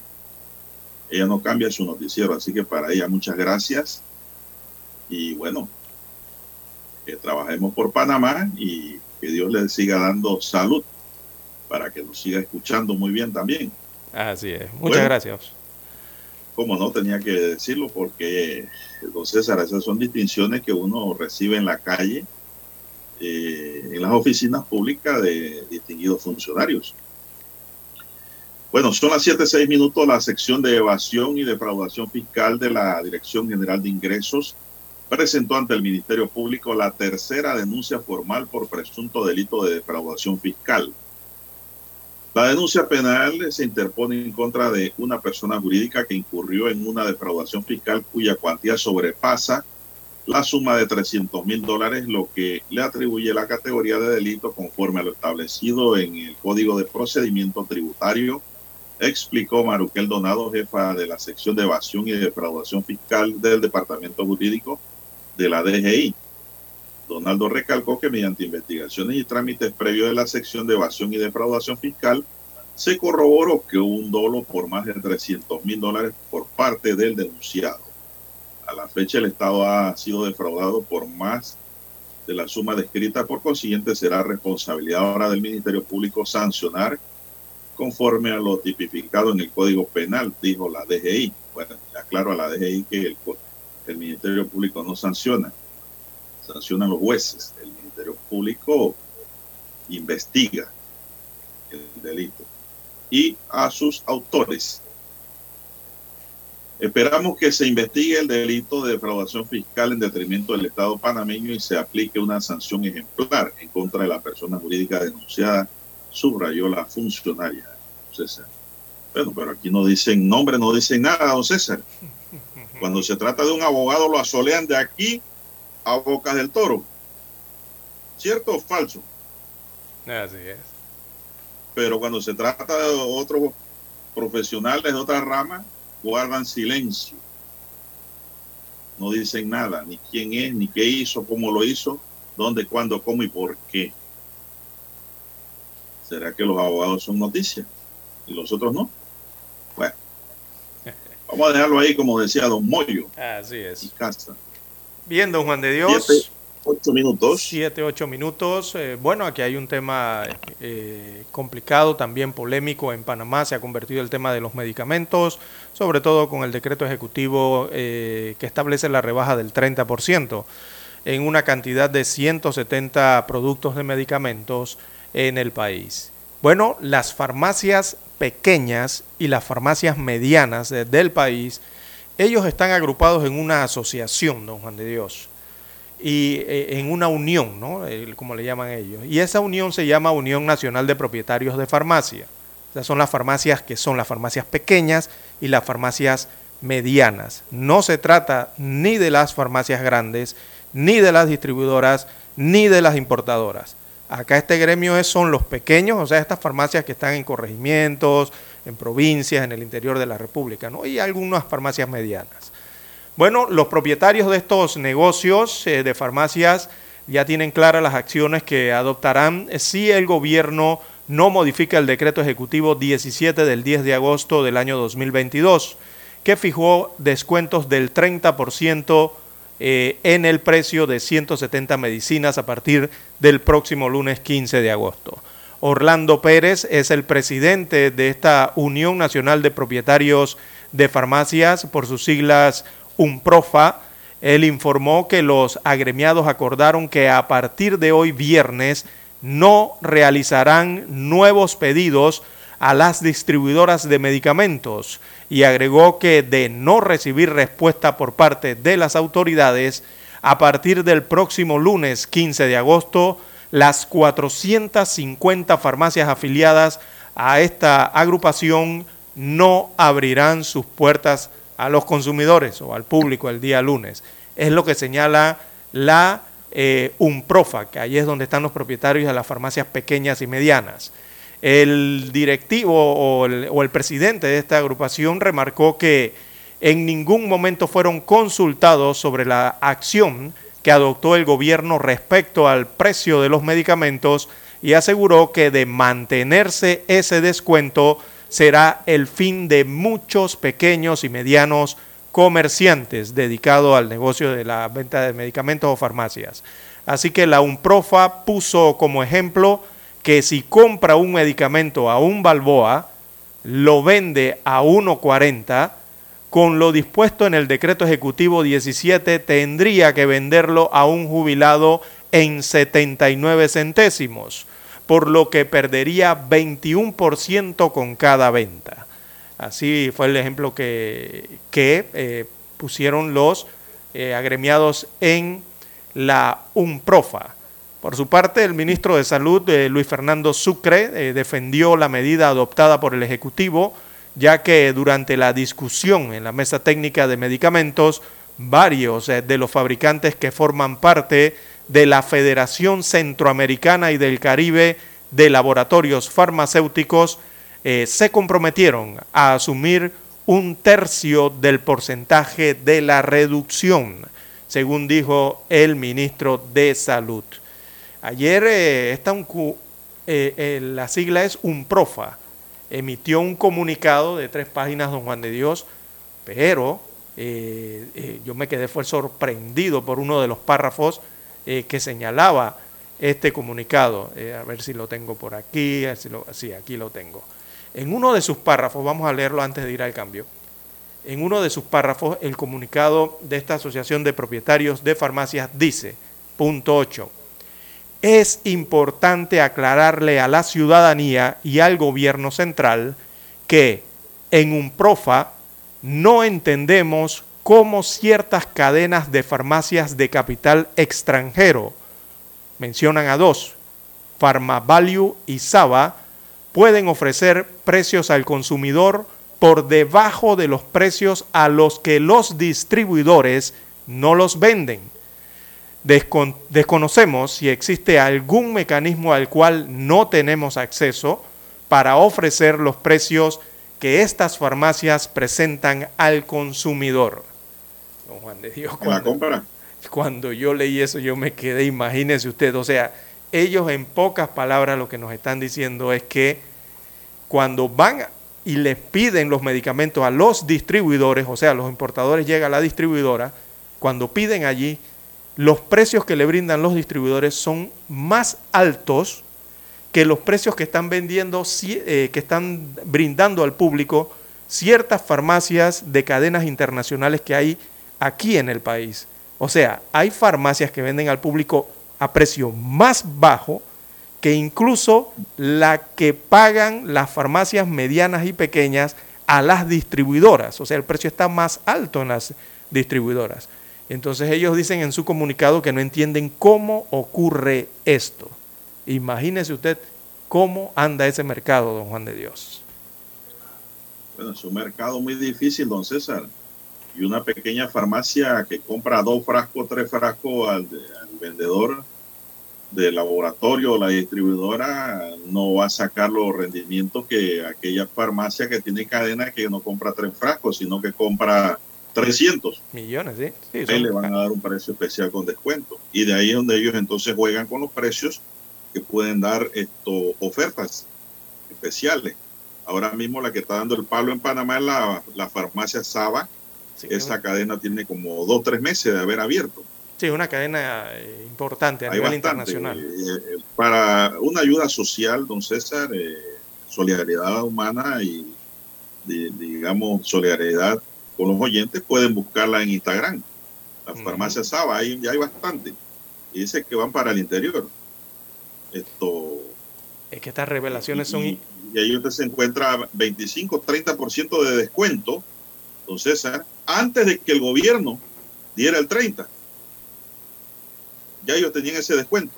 Ella no cambia su noticiero, así que para ella muchas gracias. Y bueno, que trabajemos por Panamá y que Dios le siga dando salud para que nos siga escuchando muy bien también. Así es. Muchas Bueno. gracias. como no tenía que decirlo porque don César, esas son distinciones que uno recibe en la calle, eh, en las oficinas públicas de distinguidos funcionarios. Bueno, son las 7, minutos, la sección de evasión y defraudación fiscal de la Dirección General de Ingresos presentó ante el Ministerio Público la tercera denuncia formal por presunto delito de defraudación fiscal. La denuncia penal se interpone en contra de una persona jurídica que incurrió en una defraudación fiscal cuya cuantía sobrepasa la suma de 300 mil dólares, lo que le atribuye la categoría de delito conforme a lo establecido en el Código de Procedimiento Tributario, explicó Maruquel Donado, jefa de la sección de evasión y defraudación fiscal del Departamento Jurídico de la DGI. Donaldo recalcó que mediante investigaciones y trámites previos de la sección de evasión y defraudación fiscal, se corroboró que hubo un dolo por más de 300 mil dólares por parte del denunciado. A la fecha, el Estado ha sido defraudado por más de la suma descrita, por consiguiente, será responsabilidad ahora del Ministerio Público sancionar conforme a lo tipificado en el Código Penal, dijo la DGI. Bueno, aclaro a la DGI que el, el Ministerio Público no sanciona sancionan los jueces. El Ministerio Público investiga el delito y a sus autores. Esperamos que se investigue el delito de defraudación fiscal en detrimento del Estado panameño y se aplique una sanción ejemplar en contra de la persona jurídica denunciada, subrayó la funcionaria. César. Bueno, pero aquí no dicen nombre, no dicen nada, don César. Cuando se trata de un abogado, lo asolean de aquí a Bocas del Toro. ¿Cierto o falso? Así es. Pero cuando se trata de otros profesionales de otra rama, guardan silencio. No dicen nada, ni quién es, ni qué hizo, cómo lo hizo, dónde, cuándo, cómo y por qué. ¿Será que los abogados son noticias y los otros no? Bueno, vamos a dejarlo ahí como decía don Moyo Así y es. casa. Bien, don Juan de Dios. Siete. Ocho minutos. Siete, ocho minutos. Eh, bueno, aquí hay un tema eh, complicado, también polémico en Panamá. Se ha convertido el tema de los medicamentos, sobre todo con el decreto ejecutivo eh, que establece la rebaja del 30% en una cantidad de 170 productos de medicamentos en el país. Bueno, las farmacias pequeñas y las farmacias medianas del país, ellos están agrupados en una asociación, don Juan de Dios y eh, en una unión, ¿no? como le llaman ellos. Y esa unión se llama Unión Nacional de Propietarios de Farmacia. Esas son las farmacias que son las farmacias pequeñas y las farmacias medianas. No se trata ni de las farmacias grandes, ni de las distribuidoras, ni de las importadoras. Acá este gremio es, son los pequeños, o sea, estas farmacias que están en corregimientos, en provincias, en el interior de la República, ¿no? y algunas farmacias medianas. Bueno, los propietarios de estos negocios eh, de farmacias ya tienen claras las acciones que adoptarán si el gobierno no modifica el decreto ejecutivo 17 del 10 de agosto del año 2022, que fijó descuentos del 30% eh, en el precio de 170 medicinas a partir del próximo lunes 15 de agosto. Orlando Pérez es el presidente de esta Unión Nacional de Propietarios de Farmacias, por sus siglas UNPROFA, él informó que los agremiados acordaron que a partir de hoy viernes no realizarán nuevos pedidos a las distribuidoras de medicamentos y agregó que de no recibir respuesta por parte de las autoridades, a partir del próximo lunes 15 de agosto, las 450 farmacias afiliadas a esta agrupación no abrirán sus puertas a los consumidores o al público el día lunes. Es lo que señala la eh, que ahí es donde están los propietarios de las farmacias pequeñas y medianas. El directivo o el, o el presidente de esta agrupación remarcó que en ningún momento fueron consultados sobre la acción que adoptó el gobierno respecto al precio de los medicamentos y aseguró que de mantenerse ese descuento será el fin de muchos pequeños y medianos comerciantes dedicados al negocio de la venta de medicamentos o farmacias. Así que la UNPROFA puso como ejemplo que si compra un medicamento a un Balboa, lo vende a 1.40, con lo dispuesto en el decreto ejecutivo 17 tendría que venderlo a un jubilado en 79 centésimos por lo que perdería 21% con cada venta. Así fue el ejemplo que, que eh, pusieron los eh, agremiados en la UNPROFA. Por su parte, el ministro de Salud, eh, Luis Fernando Sucre, defendió la medida adoptada por el Ejecutivo, ya que durante la discusión en la mesa técnica de medicamentos, varios de los fabricantes que forman parte de la Federación Centroamericana y del Caribe de Laboratorios Farmacéuticos eh, se comprometieron a asumir un tercio del porcentaje de la reducción, según dijo el ministro de Salud. Ayer eh, eh, la sigla es UNPROFA, emitió un comunicado de tres páginas, don Juan de Dios, pero yo me quedé sorprendido por uno de los párrafos eh, que señalaba este comunicado. Eh, a ver si lo tengo por aquí, sí, aquí lo tengo. En uno de sus párrafos, vamos a leerlo antes de ir al cambio. En uno de sus párrafos, el comunicado de esta Asociación de Propietarios de Farmacias dice, punto 8, es importante aclararle a la ciudadanía y al gobierno central que en un profa no entendemos cómo ciertas cadenas de farmacias de capital extranjero, mencionan a dos, PharmaValue y Saba, pueden ofrecer precios al consumidor por debajo de los precios a los que los distribuidores no los venden. Desconocemos si existe algún mecanismo al cual no tenemos acceso para ofrecer los precios que estas farmacias presentan al consumidor don Juan de Dios. Cuando, cuando yo leí eso, yo me quedé, imagínese usted, o sea, ellos en pocas palabras lo que nos están diciendo es que cuando van y les piden los medicamentos a los distribuidores, o sea, los importadores llegan a la distribuidora, cuando piden allí, los precios que le brindan los distribuidores son más altos que los precios que están vendiendo, eh, que están brindando al público ciertas farmacias de cadenas internacionales que hay aquí en el país. O sea, hay farmacias que venden al público a precio más bajo que incluso la que pagan las farmacias medianas y pequeñas a las distribuidoras. O sea, el precio está más alto en las distribuidoras. Entonces ellos dicen en su comunicado que no entienden cómo ocurre esto. Imagínese usted cómo anda ese mercado, don Juan de Dios. Bueno, es un mercado muy difícil, don César. Y una pequeña farmacia que compra dos frascos, tres frascos al, vendedor de laboratorio, la distribuidora, no va a sacar los rendimientos que aquella farmacia que tiene cadena que no compra tres frascos, sino que compra 300 millones, ¿sí? sí le van a dar un precio especial con descuento. Y de ahí es donde ellos entonces juegan con los precios que pueden dar esto, ofertas especiales. Ahora mismo la que está dando el palo en Panamá es la, la farmacia Saba. Esa cadena tiene como dos, tres meses de haber abierto. Sí, una cadena eh, importante a nivel internacional. Eh, para una ayuda social, don César, eh, solidaridad humana y, digamos, solidaridad con los oyentes, pueden buscarla en Instagram. La farmacia Saba, ahí ya hay bastante. Y dice que van para el interior. Esto. Es que estas revelaciones son. Y, ahí usted se encuentra 25, 30% de descuento, don César, antes de que el gobierno diera el 30 ya ellos tenían ese descuento.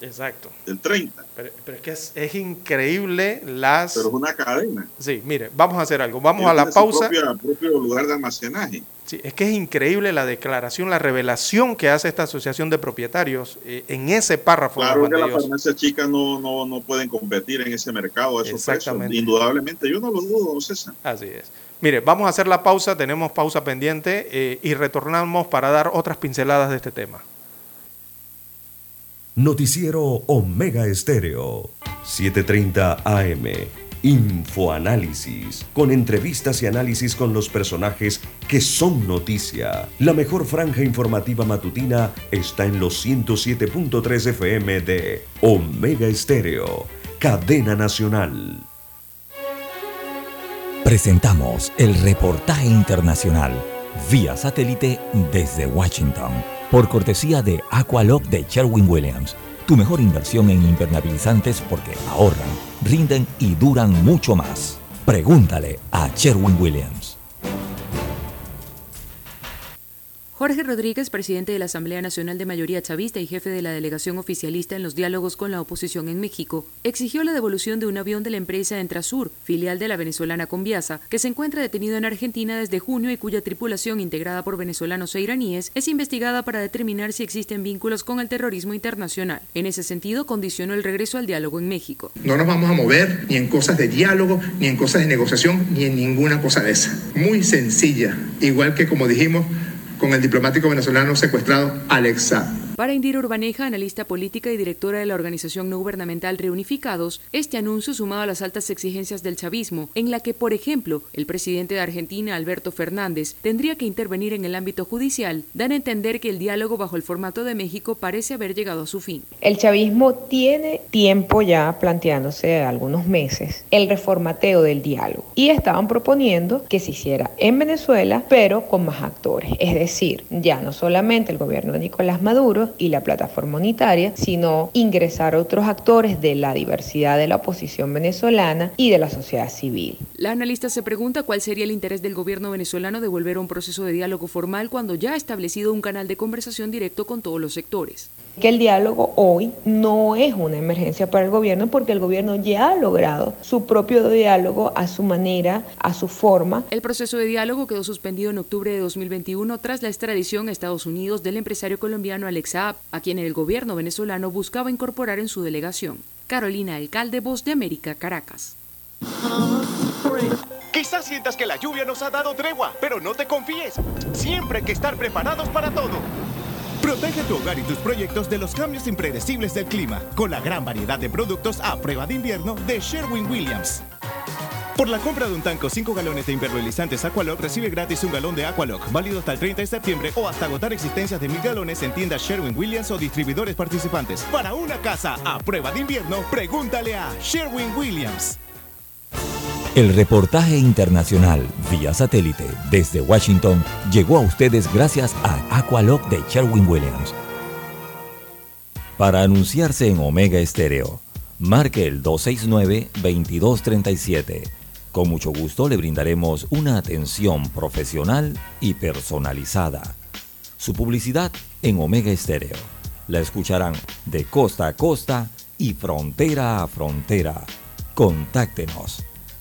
Exacto. Del 30. Pero, es que es, increíble las... Pero es una cadena. Sí, mire, vamos a hacer algo. Vamos a la pausa. Propio, propio lugar de almacenaje. Sí, es que es increíble la declaración, la revelación que hace esta asociación de propietarios eh, en ese párrafo. Claro que las farmacias chicas no, no, no pueden competir en ese mercado a esos Exactamente. Indudablemente, yo no lo dudo, César. Así es. Mire, vamos a hacer la pausa, tenemos pausa pendiente eh, y retornamos para dar otras pinceladas de este tema. Noticiero Omega Estéreo, 7:30 AM. Infoanálisis, con entrevistas y análisis con los personajes que son noticia. La mejor franja informativa matutina está en los 107.3 FM de Omega Estéreo, cadena nacional. Presentamos el reportaje internacional, vía satélite desde Washington por cortesía de Aqualock de Sherwin Williams. Tu mejor inversión en impermeabilizantes porque ahorran, rinden y duran mucho más. Pregúntale a Sherwin Williams. Jorge Rodríguez, presidente de la Asamblea Nacional de Mayoría Chavista y jefe de la delegación oficialista en los diálogos con la oposición en México, exigió la devolución de un avión de la empresa Entrasur, filial de la venezolana Conviasa, que se encuentra detenido en Argentina desde junio y cuya tripulación, integrada por venezolanos e iraníes, es investigada para determinar si existen vínculos con el terrorismo internacional. En ese sentido, condicionó el regreso al diálogo en México. No nos vamos a mover ni en cosas de diálogo, ni en cosas de negociación, ni en ninguna cosa de esa. Muy sencilla, igual que como dijimos, con el diplomático venezolano secuestrado Alex para Indira Urbaneja, analista política y directora de la organización no gubernamental Reunificados, este anuncio sumado a las altas exigencias del chavismo, en la que, por ejemplo, el presidente de Argentina, Alberto Fernández, tendría que intervenir en el ámbito judicial, dan a entender que el diálogo bajo el formato de México parece haber llegado a su fin. El chavismo tiene tiempo ya planteándose algunos meses el reformateo del diálogo y estaban proponiendo que se hiciera en Venezuela, pero con más actores, es decir, ya no solamente el gobierno de Nicolás Maduro, y la plataforma unitaria, sino ingresar a otros actores de la diversidad de la oposición venezolana y de la sociedad civil. La analista se pregunta cuál sería el interés del gobierno venezolano de volver a un proceso de diálogo formal cuando ya ha establecido un canal de conversación directo con todos los sectores que el diálogo hoy no es una emergencia para el gobierno porque el gobierno ya ha logrado su propio diálogo a su manera, a su forma. El proceso de diálogo quedó suspendido en octubre de 2021 tras la extradición a Estados Unidos del empresario colombiano Alex Saab, a quien el gobierno venezolano buscaba incorporar en su delegación. Carolina Alcalde, Voz de América, Caracas. Quizás sientas que la lluvia nos ha dado tregua, pero no te confíes. Siempre hay que estar preparados para todo. Protege tu hogar y tus proyectos de los cambios impredecibles del clima con la gran variedad de productos a prueba de invierno de Sherwin Williams. Por la compra de un tanco 5 galones de impermeabilizantes Aqualock, recibe gratis un galón de Aqualock, válido hasta el 30 de septiembre o hasta agotar existencias de mil galones en tiendas Sherwin Williams o distribuidores participantes. Para una casa a prueba de invierno, pregúntale a Sherwin Williams. El reportaje internacional vía satélite desde Washington llegó a ustedes gracias a Aqualock de Sherwin Williams. Para anunciarse en Omega Estéreo, marque el 269-2237. Con mucho gusto le brindaremos una atención profesional y personalizada. Su publicidad en Omega Estéreo. La escucharán de costa a costa y frontera a frontera. Contáctenos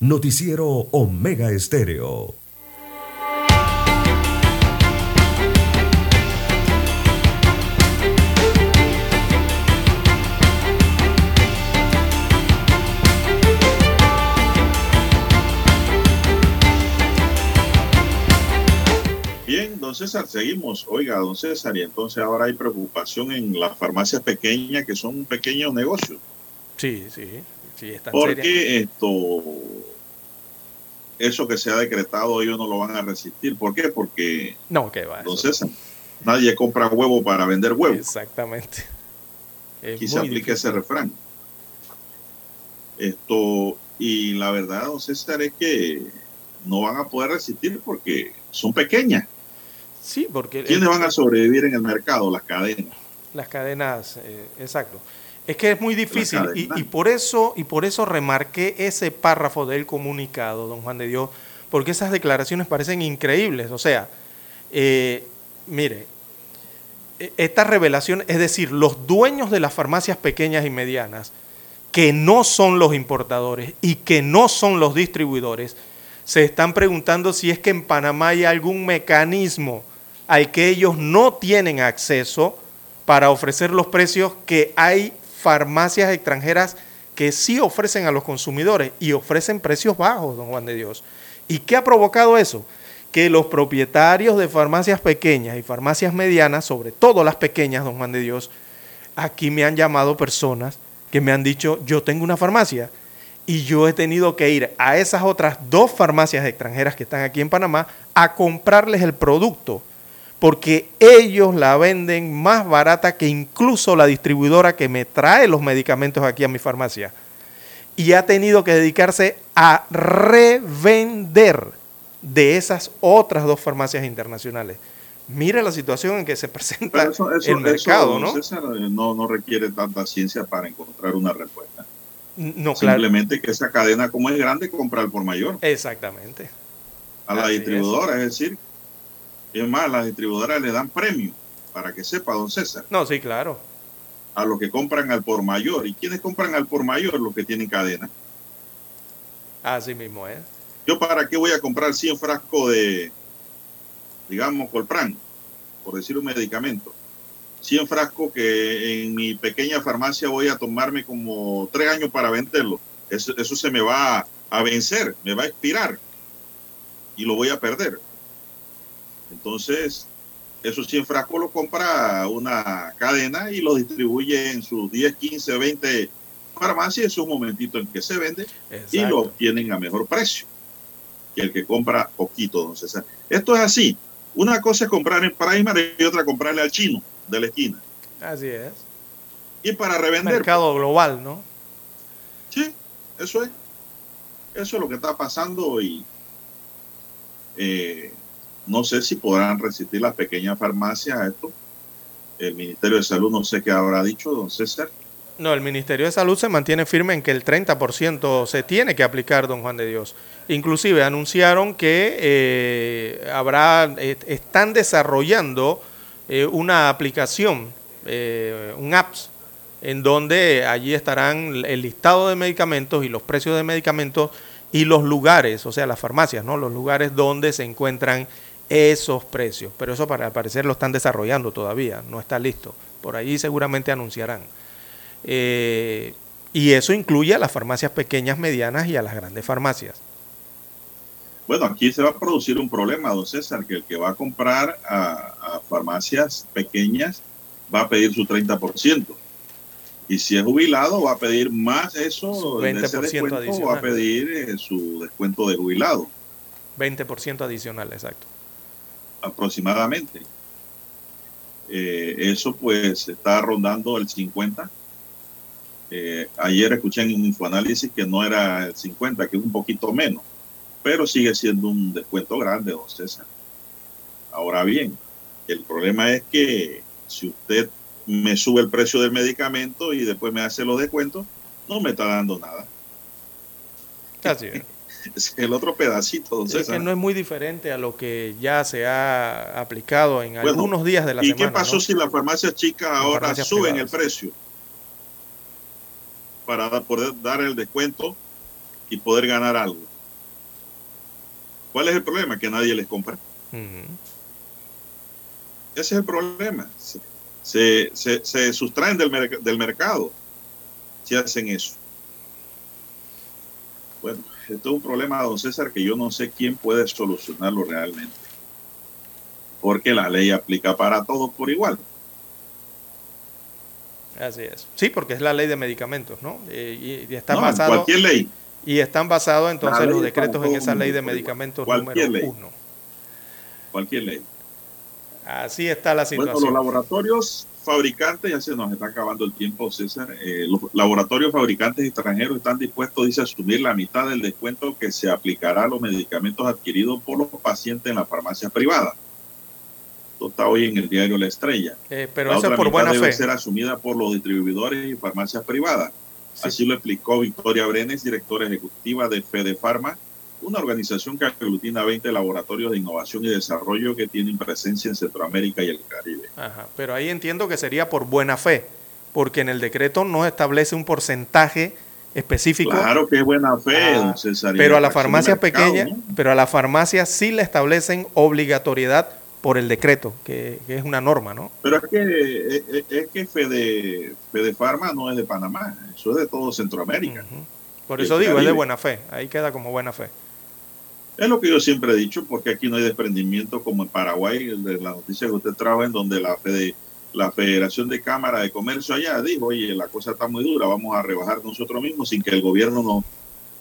Noticiero Omega Estéreo. Bien, don César, seguimos. Oiga, don César, y entonces ahora hay preocupación en las farmacias pequeñas que son un pequeño negocio. Sí, sí, Porque esto, eso que se ha decretado ellos no lo van a resistir. ¿Por qué? Porque, no, que va. César, nadie compra huevo para vender huevo. Exactamente. Aquí se aplica ese refrán. Esto, y la verdad, don César, es que no van a poder resistir porque son pequeñas. Sí, porque... ¿Quiénes van a sobrevivir en el mercado? Las cadenas. Las cadenas, eh, exacto. Es que es muy difícil y, y, por eso, y por eso remarqué ese párrafo del comunicado, don Juan de Dios, porque esas declaraciones parecen increíbles. O sea, eh, mire, esta revelación, es decir, los dueños de las farmacias pequeñas y medianas, que no son los importadores y que no son los distribuidores, se están preguntando si es que en Panamá hay algún mecanismo al que ellos no tienen acceso para ofrecer los precios que hay farmacias extranjeras que sí ofrecen a los consumidores y ofrecen precios bajos, don Juan de Dios. ¿Y qué ha provocado eso? Que los propietarios de farmacias pequeñas y farmacias medianas, sobre todo las pequeñas, don Juan de Dios, aquí me han llamado personas que me han dicho, yo tengo una farmacia y yo he tenido que ir a esas otras dos farmacias extranjeras que están aquí en Panamá a comprarles el producto porque ellos la venden más barata que incluso la distribuidora que me trae los medicamentos aquí a mi farmacia. Y ha tenido que dedicarse a revender de esas otras dos farmacias internacionales. Mire la situación en que se presenta eso, eso, el mercado, eso, ¿no? César, no, no requiere tanta ciencia para encontrar una respuesta. No, claro. Simplemente que esa cadena, como es grande, comprar por mayor. Exactamente. A la Así distribuidora, es. decir, es más, las distribuidoras le dan premio, para que sepa, don César, No, sí, claro. a los que compran al por mayor. ¿Y quiénes compran al por mayor? Los que tienen cadena. Así mismo es. Yo para qué voy a comprar 100 frascos de, digamos, Colpran, por decir un medicamento. 100 frascos que en mi pequeña farmacia voy a tomarme como tres años para venderlo. Eso, eso se me va a vencer, me va a expirar y lo voy a perder. Entonces, esos 100 frascos los compra una cadena y los distribuye en sus 10, 15, 20 farmacias. Es un momentito en que se vende y lo obtienen a mejor precio que el que compra poquito, don César. Esto es así. Una cosa es comprar en Primary y otra comprarle al chino de la esquina. Así es. Y para revender. Mercado global, ¿no? Sí, eso es. Eso es lo que está pasando y eh, no sé si podrán resistir las pequeñas farmacias a esto. El Ministerio de Salud no sé qué habrá dicho, don César. No, el Ministerio de Salud se mantiene firme en que el 30% se tiene que aplicar, don Juan de Dios. Inclusive anunciaron que eh, habrá, están desarrollando eh, una aplicación, eh, un apps, en donde allí estarán el listado de medicamentos y los precios de medicamentos y los lugares, o sea, las farmacias, ¿no? Los lugares donde se encuentran esos precios. Pero eso para al parecer lo están desarrollando todavía, no está listo. Por allí seguramente anunciarán. Eh, y eso incluye a las farmacias pequeñas, medianas y a las grandes farmacias. Bueno, aquí se va a producir un problema, don César, que el que va a comprar a, a farmacias pequeñas va a pedir su 30%. Y si es jubilado, va a pedir más eso, en ese 20% descuento, va a adicional. pedir eh, su descuento de jubilado, 20% adicional, exacto. Aproximadamente. Eh, eso pues está rondando el 50. Eh, ayer escuché en un infoanálisis que no era el 50, que es un poquito menos, pero sigue siendo un descuento grande, don César. Ahora bien, el problema es que si usted me sube el precio del medicamento y después me hace los descuentos, no me está dando nada. Así. Es el otro pedacito, don Sí, es César. que no es muy diferente a lo que ya se ha aplicado en Bueno, algunos días de la ¿Y semana. qué pasó ¿no? si las farmacias chicas ahora farmacias suben privadas. el precio? Para poder dar el descuento y poder ganar algo. ¿Cuál es el problema? Que nadie les compra. Ese es el problema. Se, se, se- se sustraen del, merc- del mercado si hacen eso. Bueno, esto es un problema, don César, que yo no sé quién puede solucionarlo realmente. Porque la ley aplica para todos por igual. Así es. Sí, porque es la ley de medicamentos, ¿no? Eh, y, y está No, basado. cualquier ley. Y están basados entonces los decretos en esa ley de medicamentos número ley. uno. Cualquier ley. Así está la Bueno, situación. los laboratorios fabricantes, ya se nos está acabando el tiempo, César. eh, los laboratorios fabricantes extranjeros están dispuestos, dice, a asumir la mitad del descuento que se aplicará a los medicamentos adquiridos por los pacientes en las farmacias privadas. Esto está hoy en el diario La Estrella. Eh, pero la eso otra por mitad buena debe fe. ser asumida por los distribuidores y farmacias privadas. Así lo explicó Victoria Brenes, directora ejecutiva de Fede Pharma, una organización que aglutina 20 laboratorios de innovación y desarrollo que tienen presencia en Centroamérica y el Caribe. Ajá, Pero ahí entiendo que sería por buena fe, porque en el decreto no establece un porcentaje específico. Claro que es buena fe, Ah, don César. pero a la farmacia mercado, pequeña, ¿no? pero a la farmacia sí le establecen obligatoriedad por el decreto, que, que es una norma, ¿no? Pero es que, es, es- que Fede, Fede Pharma no es de Panamá, eso es de todo Centroamérica. Por Y eso digo, es de buena fe, ahí queda como buena fe. Es lo que yo siempre he dicho, porque aquí no hay desprendimiento como en Paraguay, de la noticia que usted trajo, en donde la, Fede- la Federación de Cámara de Comercio allá dijo, oye, la cosa está muy dura, vamos a rebajar nosotros mismos sin que el gobierno nos,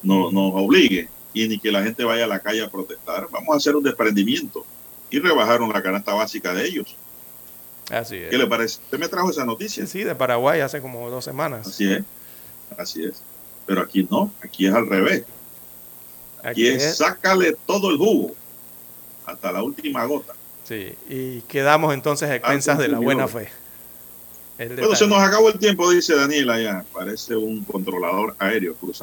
no, nos obligue y ni que la gente vaya a la calle a protestar. Vamos a hacer un desprendimiento. Y rebajaron la canasta básica de ellos. Así es. ¿Qué le parece? Usted me trajo esa noticia. Sí, de Paraguay hace como dos semanas. Así es, así es. Pero aquí no, aquí es al revés. Aquí, es, es- sácale todo el jugo, hasta la última gota. Sí, y quedamos entonces a expensas de la buena fe. Bueno, se nos acabó el tiempo, dice Daniel allá. Parece un controlador aéreo cruzando.